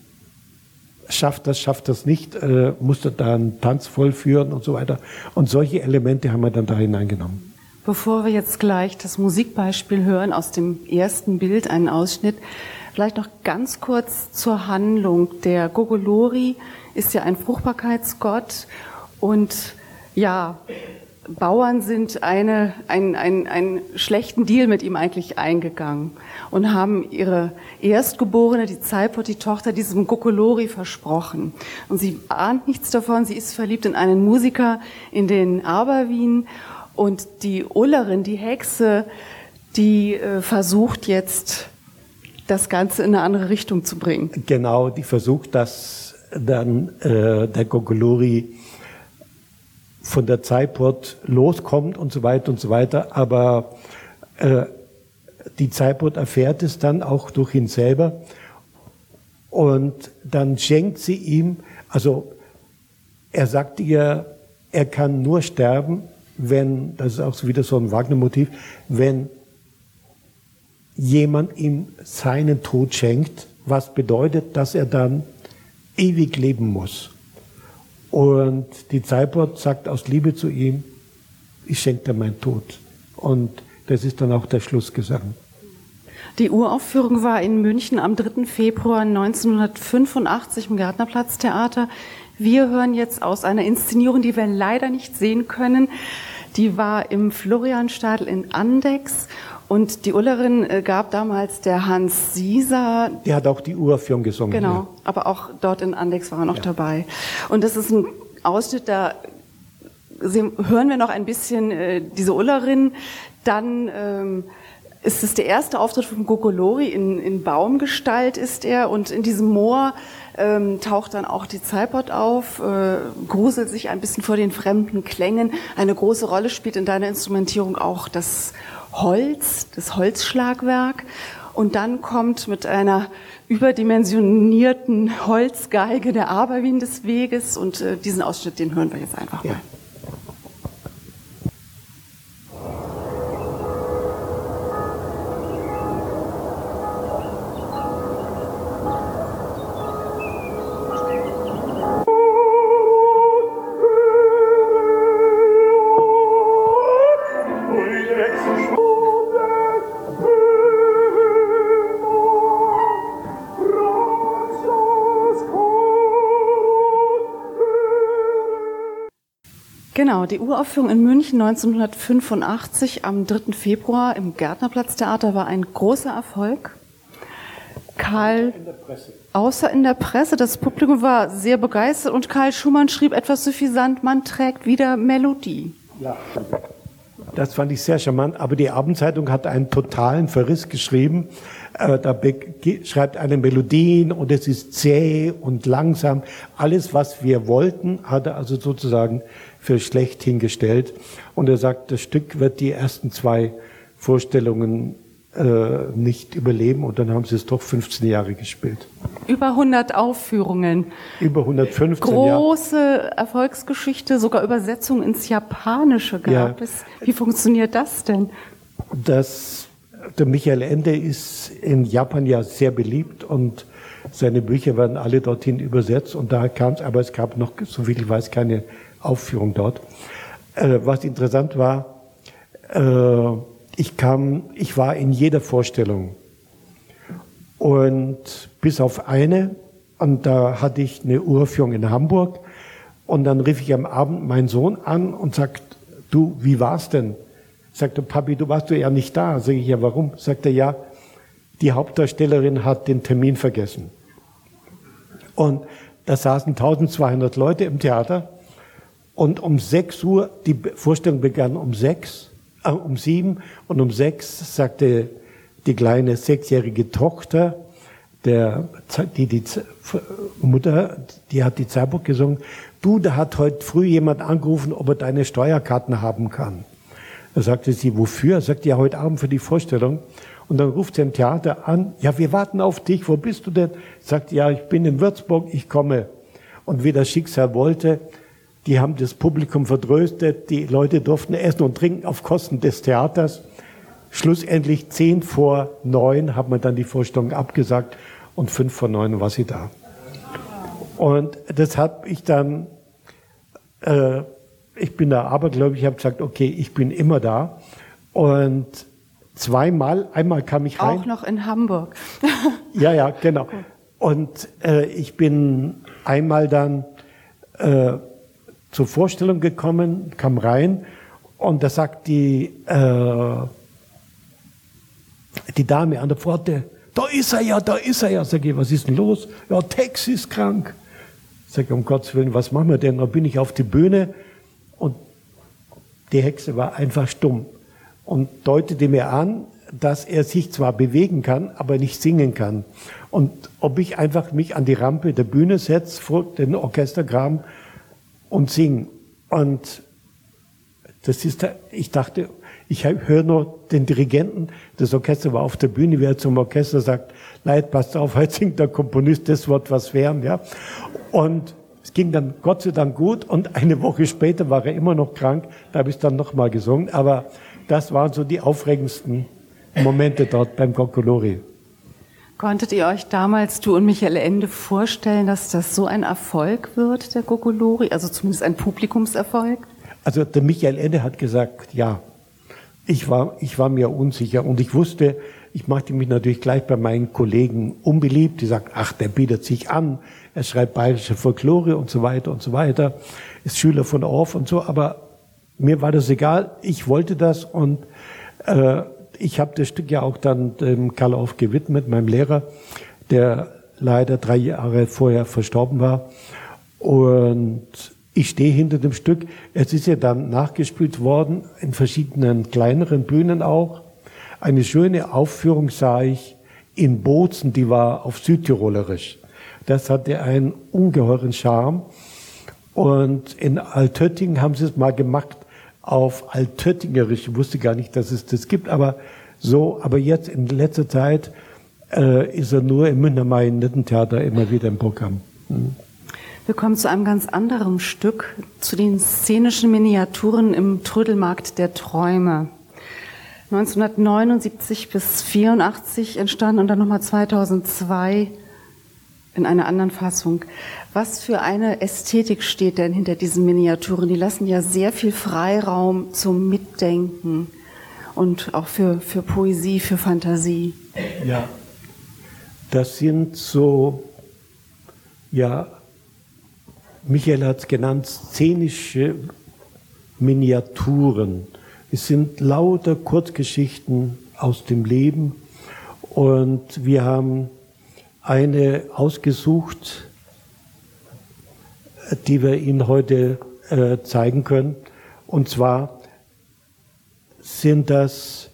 schafft das, schafft das nicht, äh, musste da einen Tanz vollführen und so weiter. Und solche Elemente haben wir dann da hineingenommen. Bevor wir jetzt gleich das Musikbeispiel hören aus dem ersten Bild, einen Ausschnitt, Vielleicht noch ganz kurz zur Handlung. Der Gogolori ist ja ein Fruchtbarkeitsgott und ja, Bauern sind eine, ein, ein, einen schlechten Deal mit ihm eigentlich eingegangen und haben ihre Erstgeborene, die Zeipot, die Tochter, diesem Gokolori versprochen. Und sie ahnt nichts davon, sie ist verliebt in einen Musiker in den Aberwien und die Ullerin, die Hexe, die äh, versucht jetzt das Ganze in eine andere Richtung zu bringen. Genau, die versucht, dass dann äh, der Gogolori von der Zeitport loskommt und so weiter und so weiter. Aber äh, die Zeitport erfährt es dann auch durch ihn selber und dann schenkt sie ihm, also er sagt ihr, er kann nur sterben, wenn, das ist auch wieder so ein Wagner-Motiv, wenn jemand ihm seinen Tod schenkt, was bedeutet, dass er dann ewig leben muss. Und die Zeitbord sagt aus Liebe zu ihm, ich schenke dir meinen Tod. Und das ist dann auch der Schlussgesang. Die Uraufführung war in München am 3. Februar 1985 im Gärtnerplatztheater. Wir hören jetzt aus einer Inszenierung, die wir leider nicht sehen können. Die war im Florianstadel in Andex und die Ullerin äh, gab damals der Hans Sieser. Der hat auch die Uraufführung gesungen. Genau, ja. aber auch dort in Andex war er noch ja. dabei. Und das ist ein Ausschnitt, da hören wir noch ein bisschen äh, diese Ullerin. Dann ähm, ist es der erste Auftritt von Gogolori in, in Baumgestalt ist er und in diesem Moor ähm, taucht dann auch die Zeitbot auf, äh, gruselt sich ein bisschen vor den fremden Klängen. Eine große Rolle spielt in deiner Instrumentierung auch das Holz, das Holzschlagwerk. Und dann kommt mit einer überdimensionierten Holzgeige der Aberwin des Weges und äh, diesen Ausschnitt, den hören wir jetzt einfach mal. Genau, die Uraufführung in München 1985 am 3. Februar im Gärtnerplatztheater war ein großer Erfolg. Karl, in außer in der Presse, das Publikum war sehr begeistert und Karl Schumann schrieb etwas suffisant, man trägt wieder Melodie. Ja, das fand ich sehr charmant, aber die Abendzeitung hat einen totalen Verriss geschrieben. Äh, da schreibt eine Melodien und es ist zäh und langsam. Alles, was wir wollten, hat er also sozusagen für schlecht hingestellt. Und er sagt, das Stück wird die ersten zwei Vorstellungen äh, nicht überleben und dann haben sie es doch 15 Jahre gespielt. Über 100 Aufführungen. Über 115 Große ja. Erfolgsgeschichte, sogar Übersetzung ins Japanische gab ja. es. Wie funktioniert das denn? Das, der Michael Ende ist in Japan ja sehr beliebt und seine Bücher werden alle dorthin übersetzt und da kam es, aber es gab noch, so viel ich weiß, keine Aufführung dort. Äh, was interessant war, äh, ich kam, ich war in jeder Vorstellung und bis auf eine, und da hatte ich eine Uraufführung in Hamburg und dann rief ich am Abend meinen Sohn an und sagt, du, wie war's denn? Sagte, Papi, du warst du ja nicht da. Sag ich, ja, warum? Sagte, ja, die Hauptdarstellerin hat den Termin vergessen. Und da saßen 1200 Leute im Theater und um 6 Uhr, die Vorstellung begann um 6, äh, um 7 und um 6 sagte die kleine sechsjährige Tochter, der, die, die Mutter, die hat die Zeitbuch gesungen, du, da hat heute früh jemand angerufen, ob er deine Steuerkarten haben kann. Da sagte sie, wofür? Sagte ja, heute Abend für die Vorstellung. Und dann ruft sie im Theater an, ja, wir warten auf dich, wo bist du denn? Sagt, ja, ich bin in Würzburg, ich komme. Und wie das Schicksal wollte, die haben das Publikum vertröstet, die Leute durften essen und trinken auf Kosten des Theaters. Schlussendlich zehn vor neun hat man dann die Vorstellung abgesagt und fünf vor neun war sie da. Und das habe ich dann, äh, ich bin da abergläubig, ich habe gesagt, okay, ich bin immer da. Und zweimal, einmal kam ich rein. Auch noch in Hamburg. (laughs) ja, ja, genau. Und äh, ich bin einmal dann äh, zur Vorstellung gekommen, kam rein und da sagt die, äh, die Dame an der Pforte, da ist er ja, da ist er ja. Sag ich, was ist denn los? Ja, Tex ist krank. Sag ich, um Gottes Willen, was machen wir denn? Da bin ich auf die Bühne und die Hexe war einfach stumm und deutete mir an, dass er sich zwar bewegen kann, aber nicht singen kann. Und ob ich einfach mich an die Rampe der Bühne setze, vor den Orchestergraben und singen. Und das ist, ich dachte, ich höre nur den Dirigenten, das Orchester war auf der Bühne, wie er zum Orchester sagt, Leid, passt auf, (laughs) heute singt der Komponist, das wird was werden, ja. Und es ging dann Gott sei Dank gut und eine Woche später war er immer noch krank, da habe ich dann nochmal gesungen, aber das waren so die aufregendsten Momente dort beim Kokolori. Konntet ihr euch damals, du und Michael Ende, vorstellen, dass das so ein Erfolg wird, der Gogolori? Also zumindest ein Publikumserfolg? Also der Michael Ende hat gesagt, ja. Ich war, ich war mir unsicher und ich wusste, ich machte mich natürlich gleich bei meinen Kollegen unbeliebt. Die sagten, ach, der bietet sich an, er schreibt bayerische Folklore und so weiter und so weiter, ist Schüler von Orff und so, aber mir war das egal, ich wollte das und äh, ich habe das Stück ja auch dann dem Karl Orff gewidmet, meinem Lehrer, der leider drei Jahre vorher verstorben war. Und ich stehe hinter dem Stück. Es ist ja dann nachgespielt worden, in verschiedenen kleineren Bühnen auch. Eine schöne Aufführung sah ich in Bozen, die war auf Südtirolerisch. Das hatte einen ungeheuren Charme. Und in Altötting haben sie es mal gemacht auf Altöttingerisch. Ich wusste gar nicht, dass es das gibt, aber so, aber jetzt in letzter Zeit äh, ist er nur im Münchner Marionettentheater immer wieder im Programm. Hm. Wir kommen zu einem ganz anderen Stück, zu den szenischen Miniaturen im Trödelmarkt der Träume. 1979 bis 84 entstanden und dann nochmal 2002 in einer anderen Fassung. Was für eine Ästhetik steht denn hinter diesen Miniaturen? Die lassen ja sehr viel Freiraum zum Mitdenken und auch für, für Poesie, für Fantasie. Ja, das sind so, ja, Michael hat es genannt, szenische Miniaturen. Es sind lauter Kurzgeschichten aus dem Leben und wir haben eine ausgesucht, die wir Ihnen heute äh, zeigen können. Und zwar sind das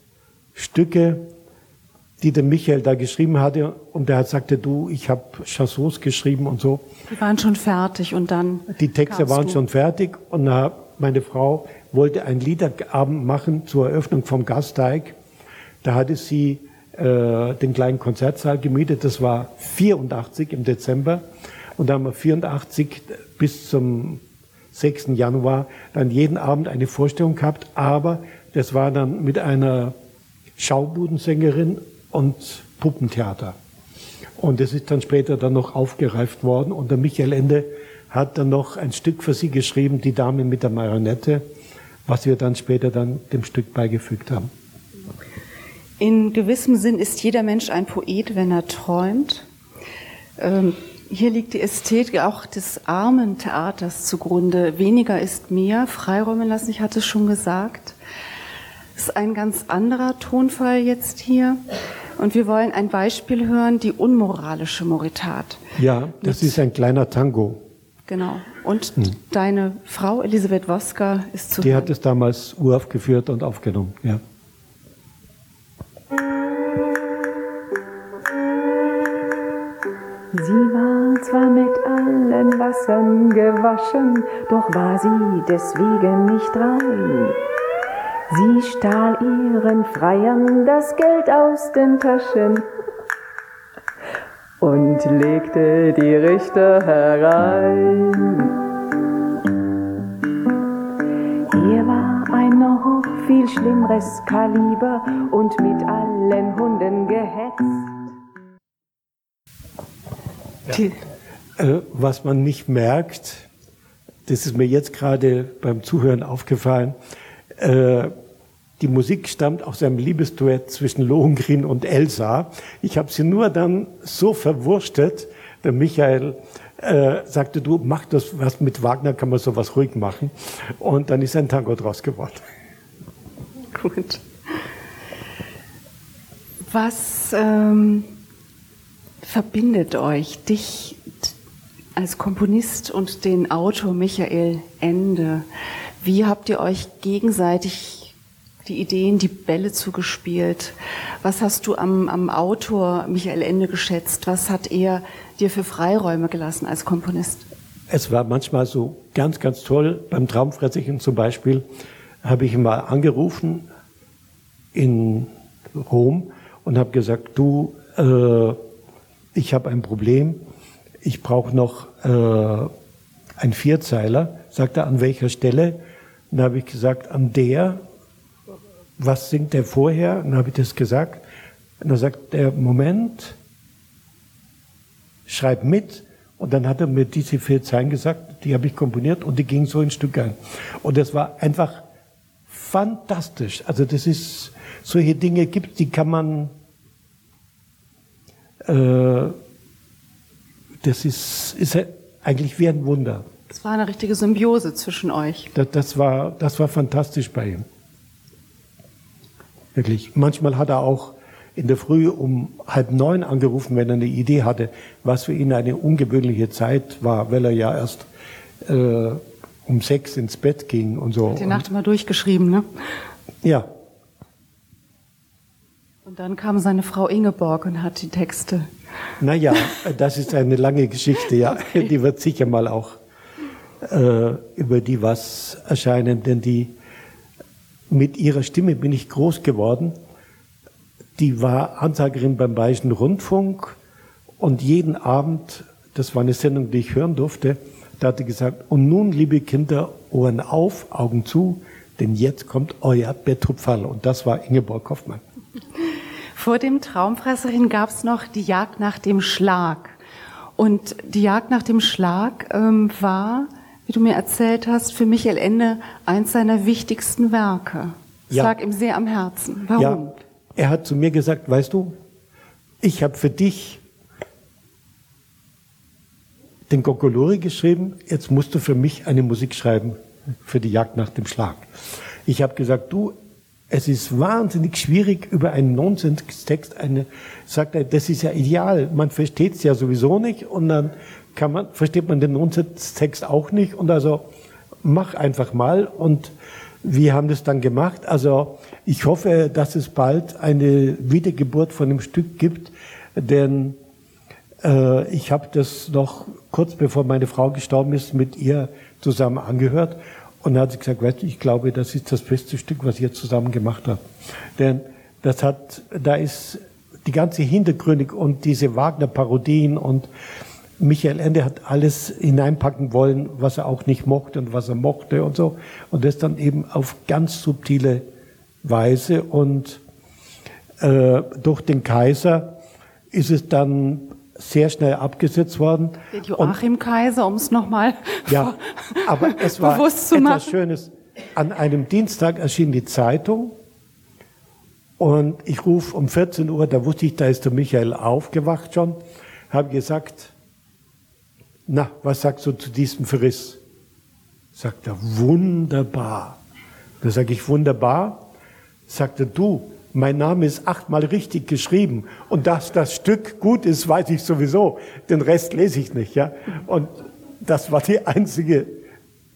Stücke, die der Michael da geschrieben hatte. Und der sagte, du, ich habe Chassons geschrieben und so. Die waren schon fertig und dann. Die Texte waren du. schon fertig und meine Frau wollte einen Liederabend machen zur Eröffnung vom Gasteig. Da hatte sie äh, den kleinen Konzertsaal gemietet. Das war 84 im Dezember. Und da haben wir 84 bis zum 6. Januar dann jeden Abend eine Vorstellung gehabt. Aber das war dann mit einer Schaubudensängerin und Puppentheater. Und das ist dann später dann noch aufgereift worden. Und der Michael Ende hat dann noch ein Stück für sie geschrieben, Die Dame mit der Marionette, was wir dann später dann dem Stück beigefügt haben. In gewissem Sinn ist jeder Mensch ein Poet, wenn er träumt. Ähm, hier liegt die Ästhetik auch des armen Theaters zugrunde. Weniger ist mehr, Freiräume lassen, ich hatte es schon gesagt. Es ist ein ganz anderer Tonfall jetzt hier. Und wir wollen ein Beispiel hören, die unmoralische Moritat. Ja, das ist ein kleiner Tango. Genau. Und hm. deine Frau Elisabeth Woska ist zu Die hören. hat es damals uraufgeführt und aufgenommen, ja. Sie war zwar mit allen Wassern gewaschen, doch war sie deswegen nicht rein. Sie stahl ihren Freiern das Geld aus den Taschen und legte die Richter herein. Hier war ein noch viel schlimmeres Kaliber und mit allen Hunden gehetzt. Ja. Äh, was man nicht merkt, das ist mir jetzt gerade beim Zuhören aufgefallen, äh, die Musik stammt aus einem Liebesduett zwischen Lohengrin und Elsa. Ich habe sie nur dann so verwurstet, der Michael äh, sagte, du mach das was mit Wagner, kann man sowas ruhig machen. Und dann ist ein Tango draus geworden. Gut. Was ähm, verbindet euch, dich als Komponist und den Autor Michael Ende? Wie habt ihr euch gegenseitig die Ideen, die Bälle zugespielt? Was hast du am, am Autor Michael Ende geschätzt? Was hat er dir für Freiräume gelassen als Komponist? Es war manchmal so ganz, ganz toll. Beim Traumfresserchen zum Beispiel habe ich ihn mal angerufen in Rom und habe gesagt, du, äh, ich habe ein Problem, ich brauche noch äh, einen Vierzeiler. Sagt er, an welcher Stelle? Dann habe ich gesagt, an der was singt er vorher? Dann habe ich das gesagt. Und dann sagt er, Moment, schreib mit. Und dann hat er mir diese vier Zeilen gesagt, die habe ich komponiert und die gingen so in Stück ein. Und das war einfach fantastisch. Also das ist, solche Dinge gibt, die kann man, das ist, ist eigentlich wie ein Wunder. Das war eine richtige Symbiose zwischen euch. Das, das, war, das war fantastisch bei ihm. Wirklich. Manchmal hat er auch in der Früh um halb neun angerufen, wenn er eine Idee hatte, was für ihn eine ungewöhnliche Zeit war, weil er ja erst äh, um sechs ins Bett ging und so. Die Nacht immer durchgeschrieben, ne? Ja. Und dann kam seine Frau Ingeborg und hat die Texte. Naja, das ist eine lange Geschichte, ja. (laughs) Okay. Die wird sicher mal auch äh, über die was erscheinen, denn die mit ihrer Stimme bin ich groß geworden. Die war Ansagerin beim Bayerischen Rundfunk und jeden Abend, das war eine Sendung, die ich hören durfte, da hat sie gesagt, und nun, liebe Kinder, Ohren auf, Augen zu, denn jetzt kommt euer Betthupferl. Und das war Ingeborg Hoffmann. Vor dem Traumfresserin gab es noch die Jagd nach dem Schlag. Und die Jagd nach dem Schlag ähm, war, wie du mir erzählt hast, für Michael Ende eins seiner wichtigsten Werke. Das ja. lag ihm sehr am Herzen. Warum? Ja. Er hat zu mir gesagt, weißt du, ich habe für dich den Gogolori geschrieben, jetzt musst du für mich eine Musik schreiben für die Jagd nach dem Schlag. Ich habe gesagt, du, es ist wahnsinnig schwierig über einen Nonsenstext eine, sagt er, das ist ja ideal, man versteht es ja sowieso nicht und dann kann man, versteht man den Nonsenstext auch nicht. Und also mach einfach mal. Und wir haben das dann gemacht. Also ich hoffe, dass es bald eine Wiedergeburt von dem Stück gibt, denn äh, ich habe das noch kurz bevor meine Frau gestorben ist mit ihr zusammen angehört und dann hat sie gesagt, weißt du, ich glaube, das ist das beste Stück, was ihr zusammen gemacht habt. Denn das hat, da ist die ganze Hintergründig und diese Wagner-Parodien und Michael Ende hat alles hineinpacken wollen, was er auch nicht mochte und was er mochte und so. Und das dann eben auf ganz subtile Weise. Und äh, durch den Kaiser ist es dann sehr schnell abgesetzt worden. Joachim und, Kaiser, um es nochmal ja, (laughs) aber es war etwas machen. Schönes. An einem Dienstag erschien die Zeitung und ich rufe um 14 Uhr, da wusste ich, da ist der Michael aufgewacht schon, habe gesagt, na, was sagst du zu diesem Verriss? Sagt er, wunderbar. Da sage ich, wunderbar. Sagt er, du, mein Name ist achtmal richtig geschrieben und dass das Stück gut ist, weiß ich sowieso. Den Rest lese ich nicht, ja. Und das war die einzige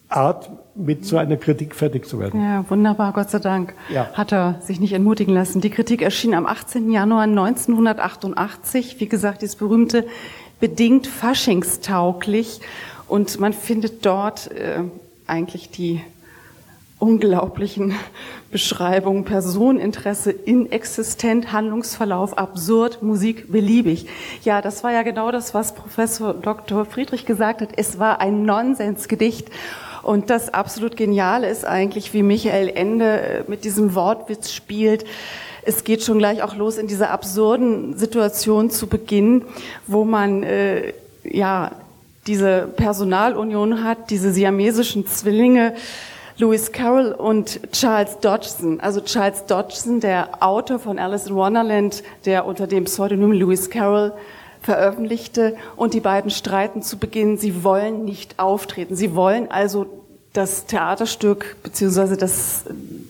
Art, mit so einer Kritik fertig zu werden. Ja, wunderbar, Gott sei Dank. Ja. Hat er sich nicht entmutigen lassen. Die Kritik erschien am 18. Januar 1988. Wie gesagt, dieses berühmte bedingt faschingstauglich. Und man findet dort äh, eigentlich die unglaublichen Beschreibungen, Personeninteresse, inexistent, Handlungsverlauf, absurd, Musik beliebig. Ja, das war ja genau das, was Professor Dr. Friedrich gesagt hat. Es war ein Nonsensgedicht. Und das absolut Geniale ist eigentlich, wie Michael Ende äh, mit diesem Wortwitz spielt. Es geht schon gleich auch los in dieser absurden Situation zu Beginn, wo man äh, ja diese Personalunion hat, diese siamesischen Zwillinge, Lewis Carroll und Charles Dodgson. Also Charles Dodgson, der Autor von Alice in Wonderland, der unter dem Pseudonym Lewis Carroll veröffentlichte. Und die beiden streiten zu Beginn, sie wollen nicht auftreten. Sie wollen also das Theaterstück beziehungsweise das,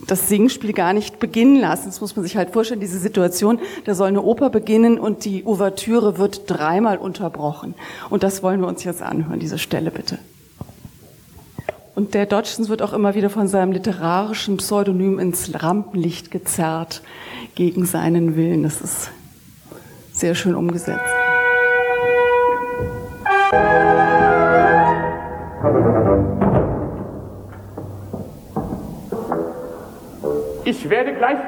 das Singspiel gar nicht beginnen lassen. Das muss man sich halt vorstellen, diese Situation, da soll eine Oper beginnen und die Ouvertüre wird dreimal unterbrochen. Und das wollen wir uns jetzt anhören, diese Stelle bitte. Und der Dodgson wird auch immer wieder von seinem literarischen Pseudonym ins Rampenlicht gezerrt gegen seinen Willen. Das ist sehr schön umgesetzt. Ich werde gleich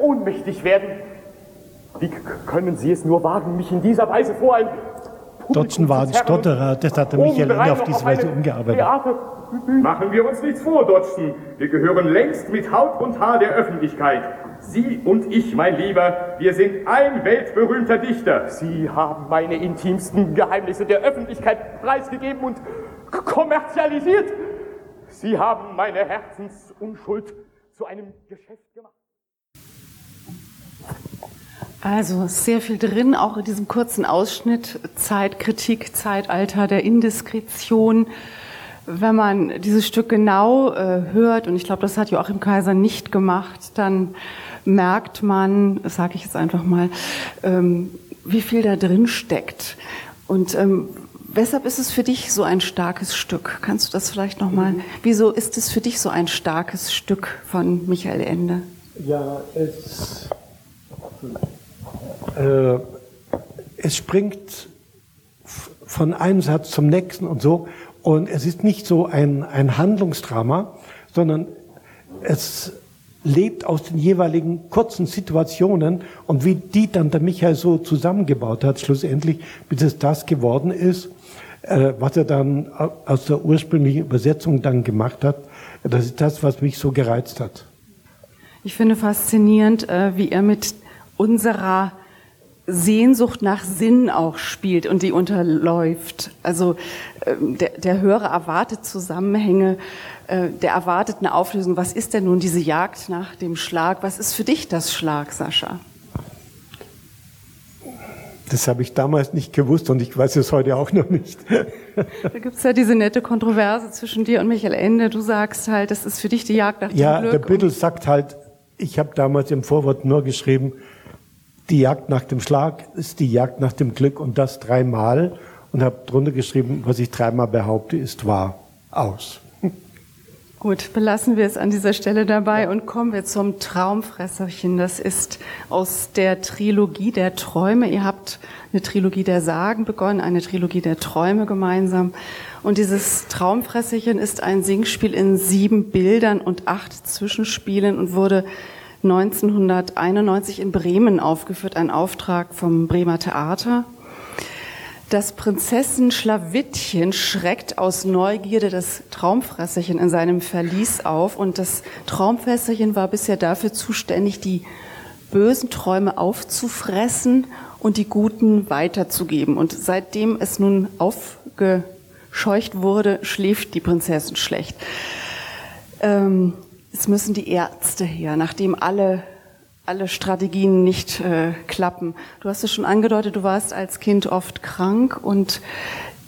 ohnmächtig werden. Wie können Sie es nur wagen, mich in dieser Weise vor ein Dodson war ein Stotterer, das hat der Michael Ende auf diese Weise umgearbeitet. Theater Machen wir uns nichts vor, Dodgson. Wir gehören längst mit Haut und Haar der Öffentlichkeit. Sie und ich, mein Lieber, wir sind ein weltberühmter Dichter. Sie haben meine intimsten Geheimnisse der Öffentlichkeit preisgegeben und kommerzialisiert. Sie haben meine Herzensunschuld zu einem Geschäft gemacht. Also sehr viel drin, auch in diesem kurzen Ausschnitt Zeitkritik, Zeitalter der Indiskretion, wenn man dieses Stück genau äh, hört, und ich glaube, das hat Joachim Kaiser nicht gemacht, dann merkt man, sage ich jetzt einfach mal, ähm, wie viel da drin steckt. Und ähm, Weshalb ist es für dich so ein starkes Stück? Kannst du das vielleicht nochmal? Mhm. Wieso ist es für dich so ein starkes Stück von Michael Ende? Ja, es, äh, es springt von einem Satz zum nächsten und so. Und es ist nicht so ein, ein Handlungsdrama, sondern es lebt aus den jeweiligen kurzen Situationen und wie die dann der Michael so zusammengebaut hat, schlussendlich, bis es das geworden ist, äh, was er dann aus der ursprünglichen Übersetzung dann gemacht hat. Das ist das, was mich so gereizt hat. Ich finde faszinierend, äh, wie er mit unserer Sehnsucht nach Sinn auch spielt und die unterläuft. Also ähm, der, der Hörer erwartet Zusammenhänge, äh, der erwartet eine Auflösung. Was ist denn nun diese Jagd nach dem Schlag? Was ist für dich das Schlag, Sascha? Das habe ich damals nicht gewusst und ich weiß es heute auch noch nicht. (laughs) Da gibt es ja diese nette Kontroverse zwischen dir und Michael Ende. Du sagst halt, das ist für dich die Jagd nach dem ja, Glück. Ja, der Büttel sagt halt, ich habe damals im Vorwort nur geschrieben, die Jagd nach dem Schlag ist die Jagd nach dem Glück und das dreimal und habe drunter geschrieben, was ich dreimal behaupte, ist wahr. Aus. (laughs) Gut, belassen wir es an dieser Stelle dabei ja. und kommen wir zum Traumfresserchen. Das ist aus der Trilogie der Träume. Ihr habt eine Trilogie der Sagen begonnen, eine Trilogie der Träume gemeinsam. Und dieses Traumfresserchen ist ein Singspiel in sieben Bildern und acht Zwischenspielen und wurde 1991 in Bremen aufgeführt, ein Auftrag vom Bremer Theater. Das Prinzessin Schlawittchen schreckt aus Neugierde das Traumfresserchen in seinem Verlies auf und das Traumfresserchen war bisher dafür zuständig, die bösen Träume aufzufressen und die guten weiterzugeben. Und seitdem es nun aufgescheucht wurde, schläft die Prinzessin schlecht. Ähm, es müssen die Ärzte her, nachdem alle, alle Strategien nicht äh, klappen. Du hast es schon angedeutet, du warst als Kind oft krank und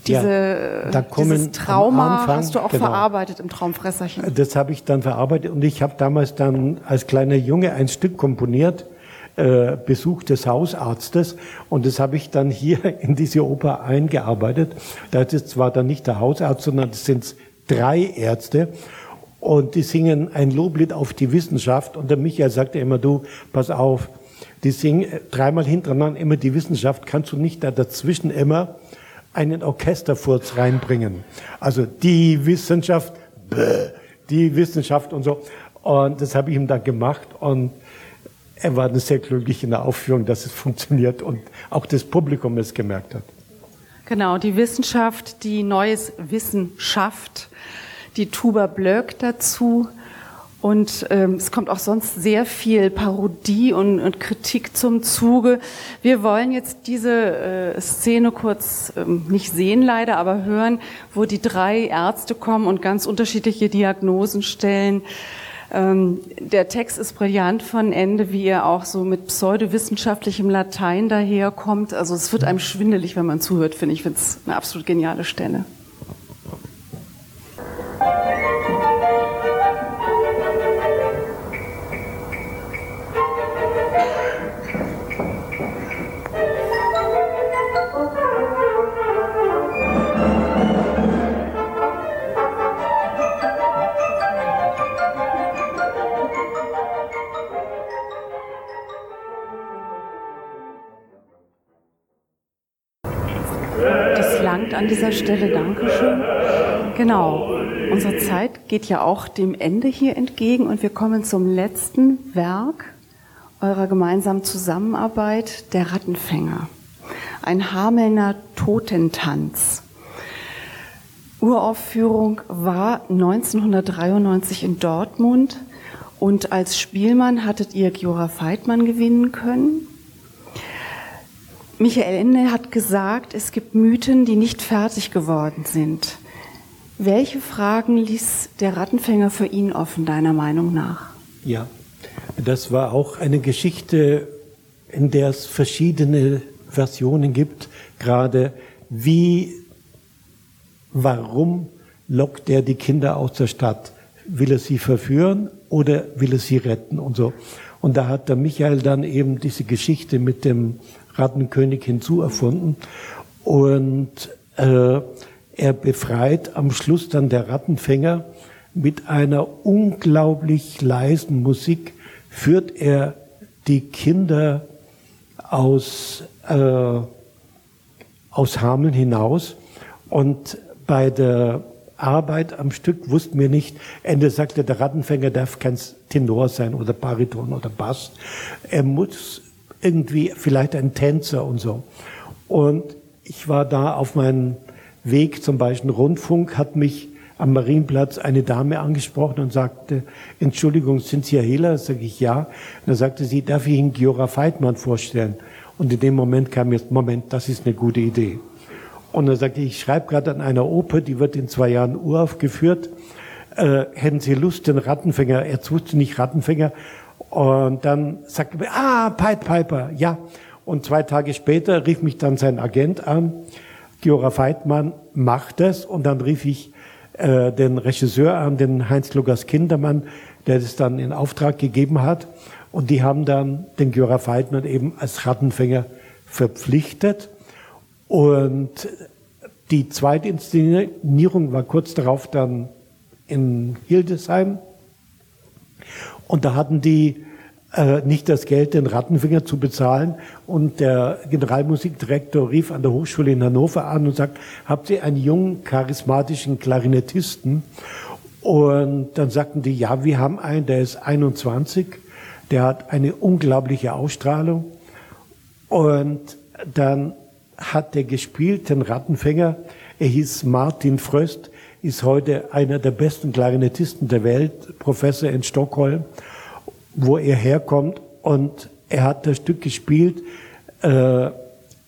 diese, ja, dieses Trauma Anfang, hast du auch genau, verarbeitet im Traumfresserchen. Das habe ich dann verarbeitet und ich habe damals dann als kleiner Junge ein Stück komponiert, äh, Besuch des Hausarztes und das habe ich dann hier (laughs) in diese Oper eingearbeitet. Das ist zwar dann nicht der Hausarzt, sondern das sind drei Ärzte und die singen ein Loblied auf die Wissenschaft. Und der Michael sagte immer, du, pass auf, die singen dreimal hintereinander immer die Wissenschaft, kannst du nicht da dazwischen immer einen Orchesterfurz reinbringen. Also die Wissenschaft, bäh, die Wissenschaft und so. Und das habe ich ihm dann gemacht und er war sehr glücklich in der Aufführung, dass es funktioniert und auch das Publikum es gemerkt hat. Genau, die Wissenschaft, die neues Wissen schafft die Tuba Blöck dazu. Und ähm, es kommt auch sonst sehr viel Parodie und, und Kritik zum Zuge. Wir wollen jetzt diese äh, Szene kurz ähm, nicht sehen leider, aber hören, wo die drei Ärzte kommen und ganz unterschiedliche Diagnosen stellen. Ähm, der Text ist brillant von Ende, wie er auch so mit pseudowissenschaftlichem Latein daherkommt. Also es wird einem schwindelig, wenn man zuhört, finde ich. Ich finde es eine absolut geniale Stelle. An dieser Stelle Dankeschön. Genau, unsere Zeit geht ja auch dem Ende hier entgegen und wir kommen zum letzten Werk eurer gemeinsamen Zusammenarbeit, der Rattenfänger. Ein Hamelner Totentanz. Uraufführung war 1993 in Dortmund und als Spielmann hattet ihr Giora Feitmann gewinnen können. Michael Ende hat gesagt, es gibt Mythen, die nicht fertig geworden sind. Welche Fragen ließ der Rattenfänger für ihn offen, deiner Meinung nach? Ja, das war auch eine Geschichte, in der es verschiedene Versionen gibt, gerade wie, warum lockt er die Kinder aus der Stadt? Will er sie verführen oder will er sie retten und so? Und da hat der Michael dann eben diese Geschichte mit dem Rattenkönig hinzuerfunden. Und äh, er befreit am Schluss dann der Rattenfänger mit einer unglaublich leisen Musik, führt er die Kinder aus, äh, aus Hameln hinaus und bei der Arbeit am Stück wussten wir nicht, Ende sagte, der Rattenfänger darf kein Tenor sein oder Bariton oder Bass. Er muss irgendwie vielleicht ein Tänzer und so. Und ich war da auf meinem Weg zum Beispiel Rundfunk, hat mich am Marienplatz eine Dame angesprochen und sagte, Entschuldigung, sind Sie Herr Hehler? Sag ich, ja. Und dann sagte sie, darf ich Ihnen Giora Feitmann vorstellen? Und in dem Moment kam mir, Moment, das ist eine gute Idee. Und dann sagte ich, ich schreibe gerade an einer Oper, die wird in zwei Jahren uraufgeführt. Äh, hätten Sie Lust, den Rattenfänger, er wusste nicht Rattenfänger. Und dann sagte er, ah, Pied Piper, ja. Und zwei Tage später rief mich dann sein Agent an, Giora Feitmann macht es. Und dann rief ich äh, den Regisseur an, den Heinz Lukas Kindermann, der das dann in Auftrag gegeben hat. Und die haben dann den Giora Feitmann eben als Rattenfänger verpflichtet. Und die zweite Inszenierung war kurz darauf dann in Hildesheim. Und da hatten die äh, nicht das Geld, den Rattenfinger zu bezahlen. Und der Generalmusikdirektor rief an der Hochschule in Hannover an und sagt, habt ihr einen jungen, charismatischen Klarinettisten? Und dann sagten die, ja, wir haben einen, der ist 21, der hat eine unglaubliche Ausstrahlung. Und dann hat er gespielt, den Rattenfänger. Er hieß Martin Fröst, ist heute einer der besten Klarinettisten der Welt, Professor in Stockholm, wo er herkommt. Und er hat das Stück gespielt äh,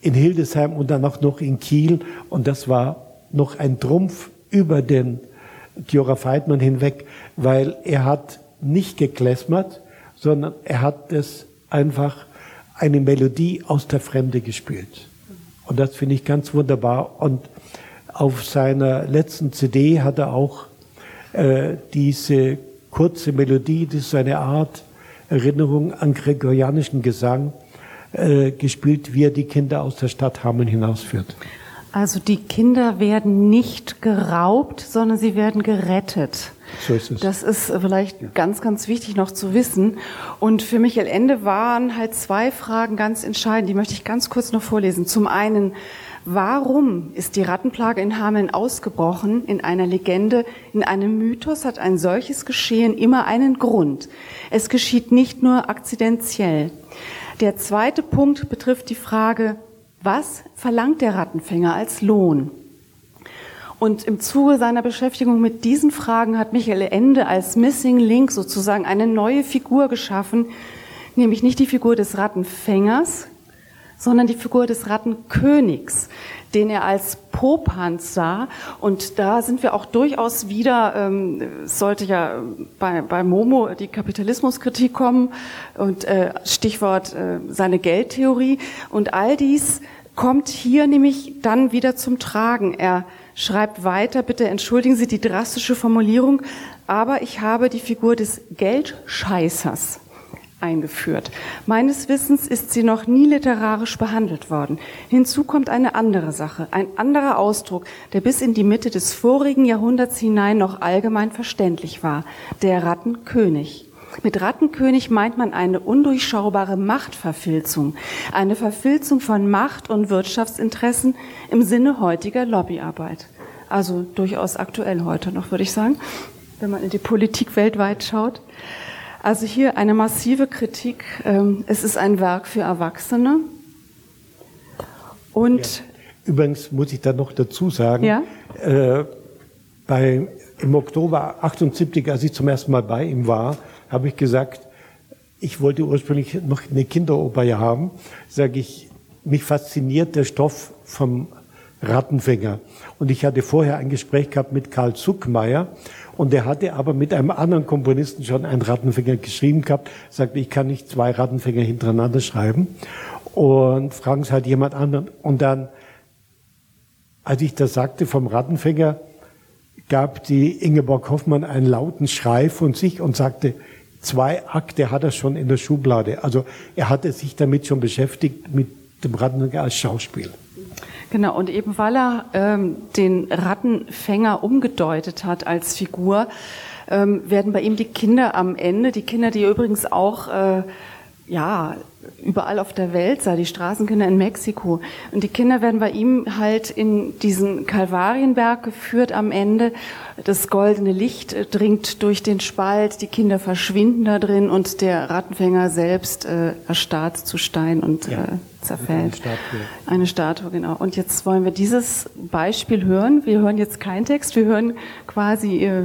in Hildesheim und dann auch noch in Kiel. Und das war noch ein Trumpf über den Giora Feitmann hinweg, weil er hat nicht gekläsmert, sondern er hat es einfach eine Melodie aus der Fremde gespielt. Und das finde ich ganz wunderbar. Und auf seiner letzten CD hat er auch äh, diese kurze Melodie, das ist eine Art Erinnerung an gregorianischen Gesang, äh, gespielt, wie er die Kinder aus der Stadt Hameln hinausführt. Also die Kinder werden nicht geraubt, sondern sie werden gerettet. So ist es. Das ist vielleicht ja. ganz, ganz wichtig noch zu wissen. Und für Michael Ende waren halt zwei Fragen ganz entscheidend. Die möchte ich ganz kurz noch vorlesen. Zum einen, warum ist die Rattenplage in Hameln ausgebrochen? In einer Legende, in einem Mythos hat ein solches Geschehen immer einen Grund. Es geschieht nicht nur akzidentiell. Der zweite Punkt betrifft die Frage, was verlangt der Rattenfänger als Lohn? Und im Zuge seiner Beschäftigung mit diesen Fragen hat Michael Ende als Missing Link sozusagen eine neue Figur geschaffen, nämlich nicht die Figur des Rattenfängers, sondern die Figur des Rattenkönigs, den er als Popanz sah. Und da sind wir auch durchaus wieder, ähm, sollte ja bei, bei Momo die Kapitalismuskritik kommen und äh, Stichwort äh, seine Geldtheorie. Und all dies kommt hier nämlich dann wieder zum Tragen. Er schreibt weiter, bitte entschuldigen Sie die drastische Formulierung, aber ich habe die Figur des Geldscheißers eingeführt. Meines Wissens ist sie noch nie literarisch behandelt worden. Hinzu kommt eine andere Sache, ein anderer Ausdruck, der bis in die Mitte des vorigen Jahrhunderts hinein noch allgemein verständlich war, der Rattenkönig. Mit Rattenkönig meint man eine undurchschaubare Machtverfilzung, eine Verfilzung von Macht und Wirtschaftsinteressen im Sinne heutiger Lobbyarbeit. Also durchaus aktuell heute noch, würde ich sagen, wenn man in die Politik weltweit schaut. Also hier eine massive Kritik. Ähm, es ist ein Werk für Erwachsene. Und ja. Übrigens muss ich da noch dazu sagen, ja? äh, bei, im Oktober 78, als ich zum ersten Mal bei ihm war, habe ich gesagt, ich wollte ursprünglich noch eine Kinderoper haben. Sage ich, mich fasziniert der Stoff vom Rattenfänger. Und ich hatte vorher ein Gespräch gehabt mit Karl Zuckmeier und der hatte aber mit einem anderen Komponisten schon einen Rattenfänger geschrieben gehabt, sagte, ich kann nicht zwei Rattenfänger hintereinander schreiben. Und fragen Sie halt jemand anderen. Und dann, als ich das sagte vom Rattenfänger, gab die Ingeborg Hoffmann einen lauten Schrei von sich und sagte, zwei Akte hat er schon in der Schublade. Also er hatte sich damit schon beschäftigt, mit dem Rattenfänger als Schauspiel. Genau, und eben weil er ähm, den Rattenfänger umgedeutet hat als Figur, ähm, werden bei ihm die Kinder am Ende, die Kinder, die übrigens auch äh, ja, überall auf der Welt sah, die Straßenkinder in Mexiko. Und die Kinder werden bei ihm halt in diesen Kalvarienberg geführt am Ende. Das goldene Licht dringt durch den Spalt, die Kinder verschwinden da drin und der Rattenfänger selbst äh, erstarrt zu Stein und ja, äh, zerfällt. Eine Statue. Eine Statue, genau. Und jetzt wollen wir dieses Beispiel hören. Wir hören jetzt keinen Text, wir hören quasi äh,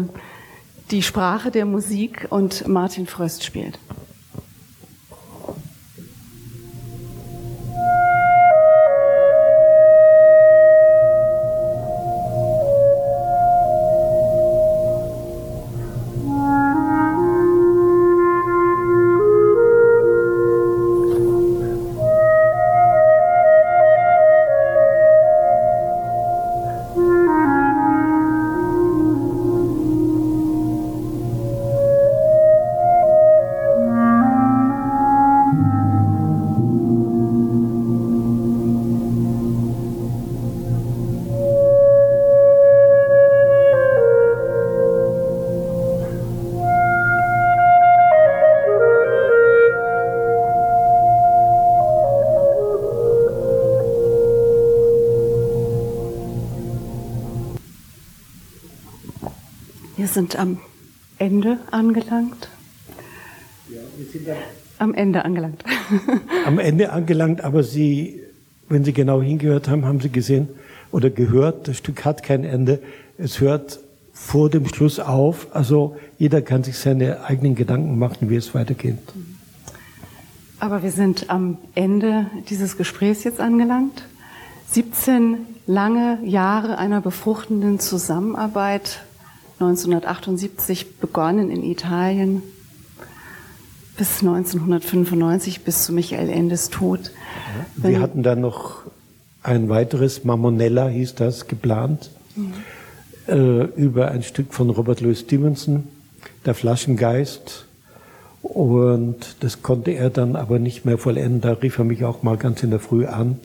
die Sprache der Musik und Martin Fröst spielt. Sind am Ende angelangt. Ja, wir sind am Ende angelangt. (laughs) am Ende angelangt, aber Sie, wenn Sie genau hingehört haben, haben Sie gesehen oder gehört, das Stück hat kein Ende. Es hört vor dem Schluss auf. Also jeder kann sich seine eigenen Gedanken machen, wie es weitergeht. Aber wir sind am Ende dieses Gesprächs jetzt angelangt. 17 lange Jahre einer befruchtenden Zusammenarbeit 1978 begonnen in Italien bis 1995, bis zu Michael Endes Tod. Wir Wenn hatten dann noch ein weiteres, Mamonella hieß das, geplant, mhm. äh, über ein Stück von Robert Louis Stevenson, Der Flaschengeist. Und das konnte er dann aber nicht mehr vollenden. Da rief er mich auch mal ganz in der Früh an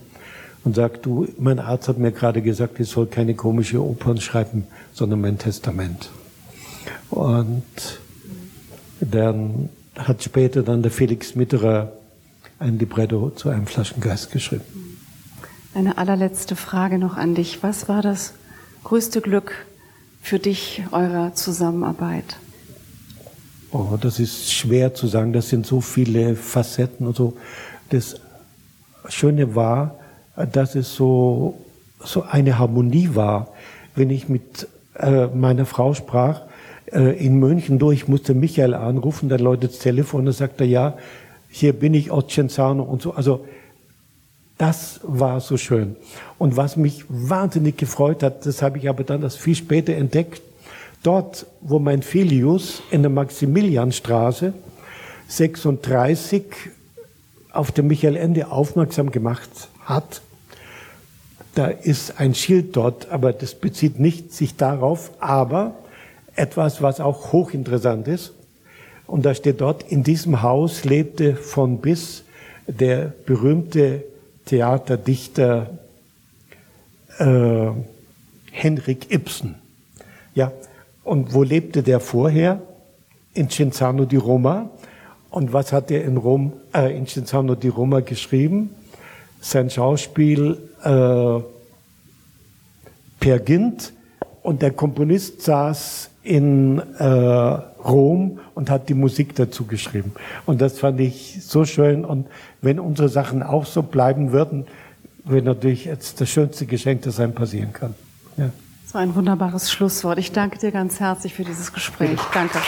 und sagt, du, mein Arzt hat mir gerade gesagt, ich soll keine komische Opern schreiben, sondern mein Testament. Und dann hat später dann der Felix Mitterer ein Libretto zu einem Flaschengeist geschrieben. Eine allerletzte Frage noch an dich. Was war das größte Glück für dich eurer Zusammenarbeit? Oh, das ist schwer zu sagen. Das sind so viele Facetten und so. Das Schöne war, dass es so, so eine Harmonie war. Wenn ich mit äh, meiner Frau sprach, äh, in München durch, musste Michael anrufen, dann läutet das Telefon, und sagt er, ja, hier bin ich aus Cenzano und so. Also, das war so schön. Und was mich wahnsinnig gefreut hat, das habe ich aber dann erst viel später entdeckt, dort, wo mein Filius in der Maximilianstraße 36 auf der Michael Ende aufmerksam gemacht hat. Da ist ein Schild dort, aber das bezieht nicht sich darauf, aber etwas, was auch hochinteressant ist. Und da steht dort, in diesem Haus lebte von bis der berühmte Theaterdichter äh, Henrik Ibsen. Ja, und wo lebte der vorher? In Cinzano di Roma. Und was hat er in, Rom, äh, in Cinzano di Roma geschrieben? sein Schauspiel äh, Per Gint und der Komponist saß in äh, Rom und hat die Musik dazu geschrieben. Und das fand ich so schön. Und wenn unsere Sachen auch so bleiben würden, wäre natürlich jetzt das schönste Geschenk, das einem passieren kann. Ja. Das war ein wunderbares Schlusswort. Ich danke dir ganz herzlich für dieses Gespräch. Danke.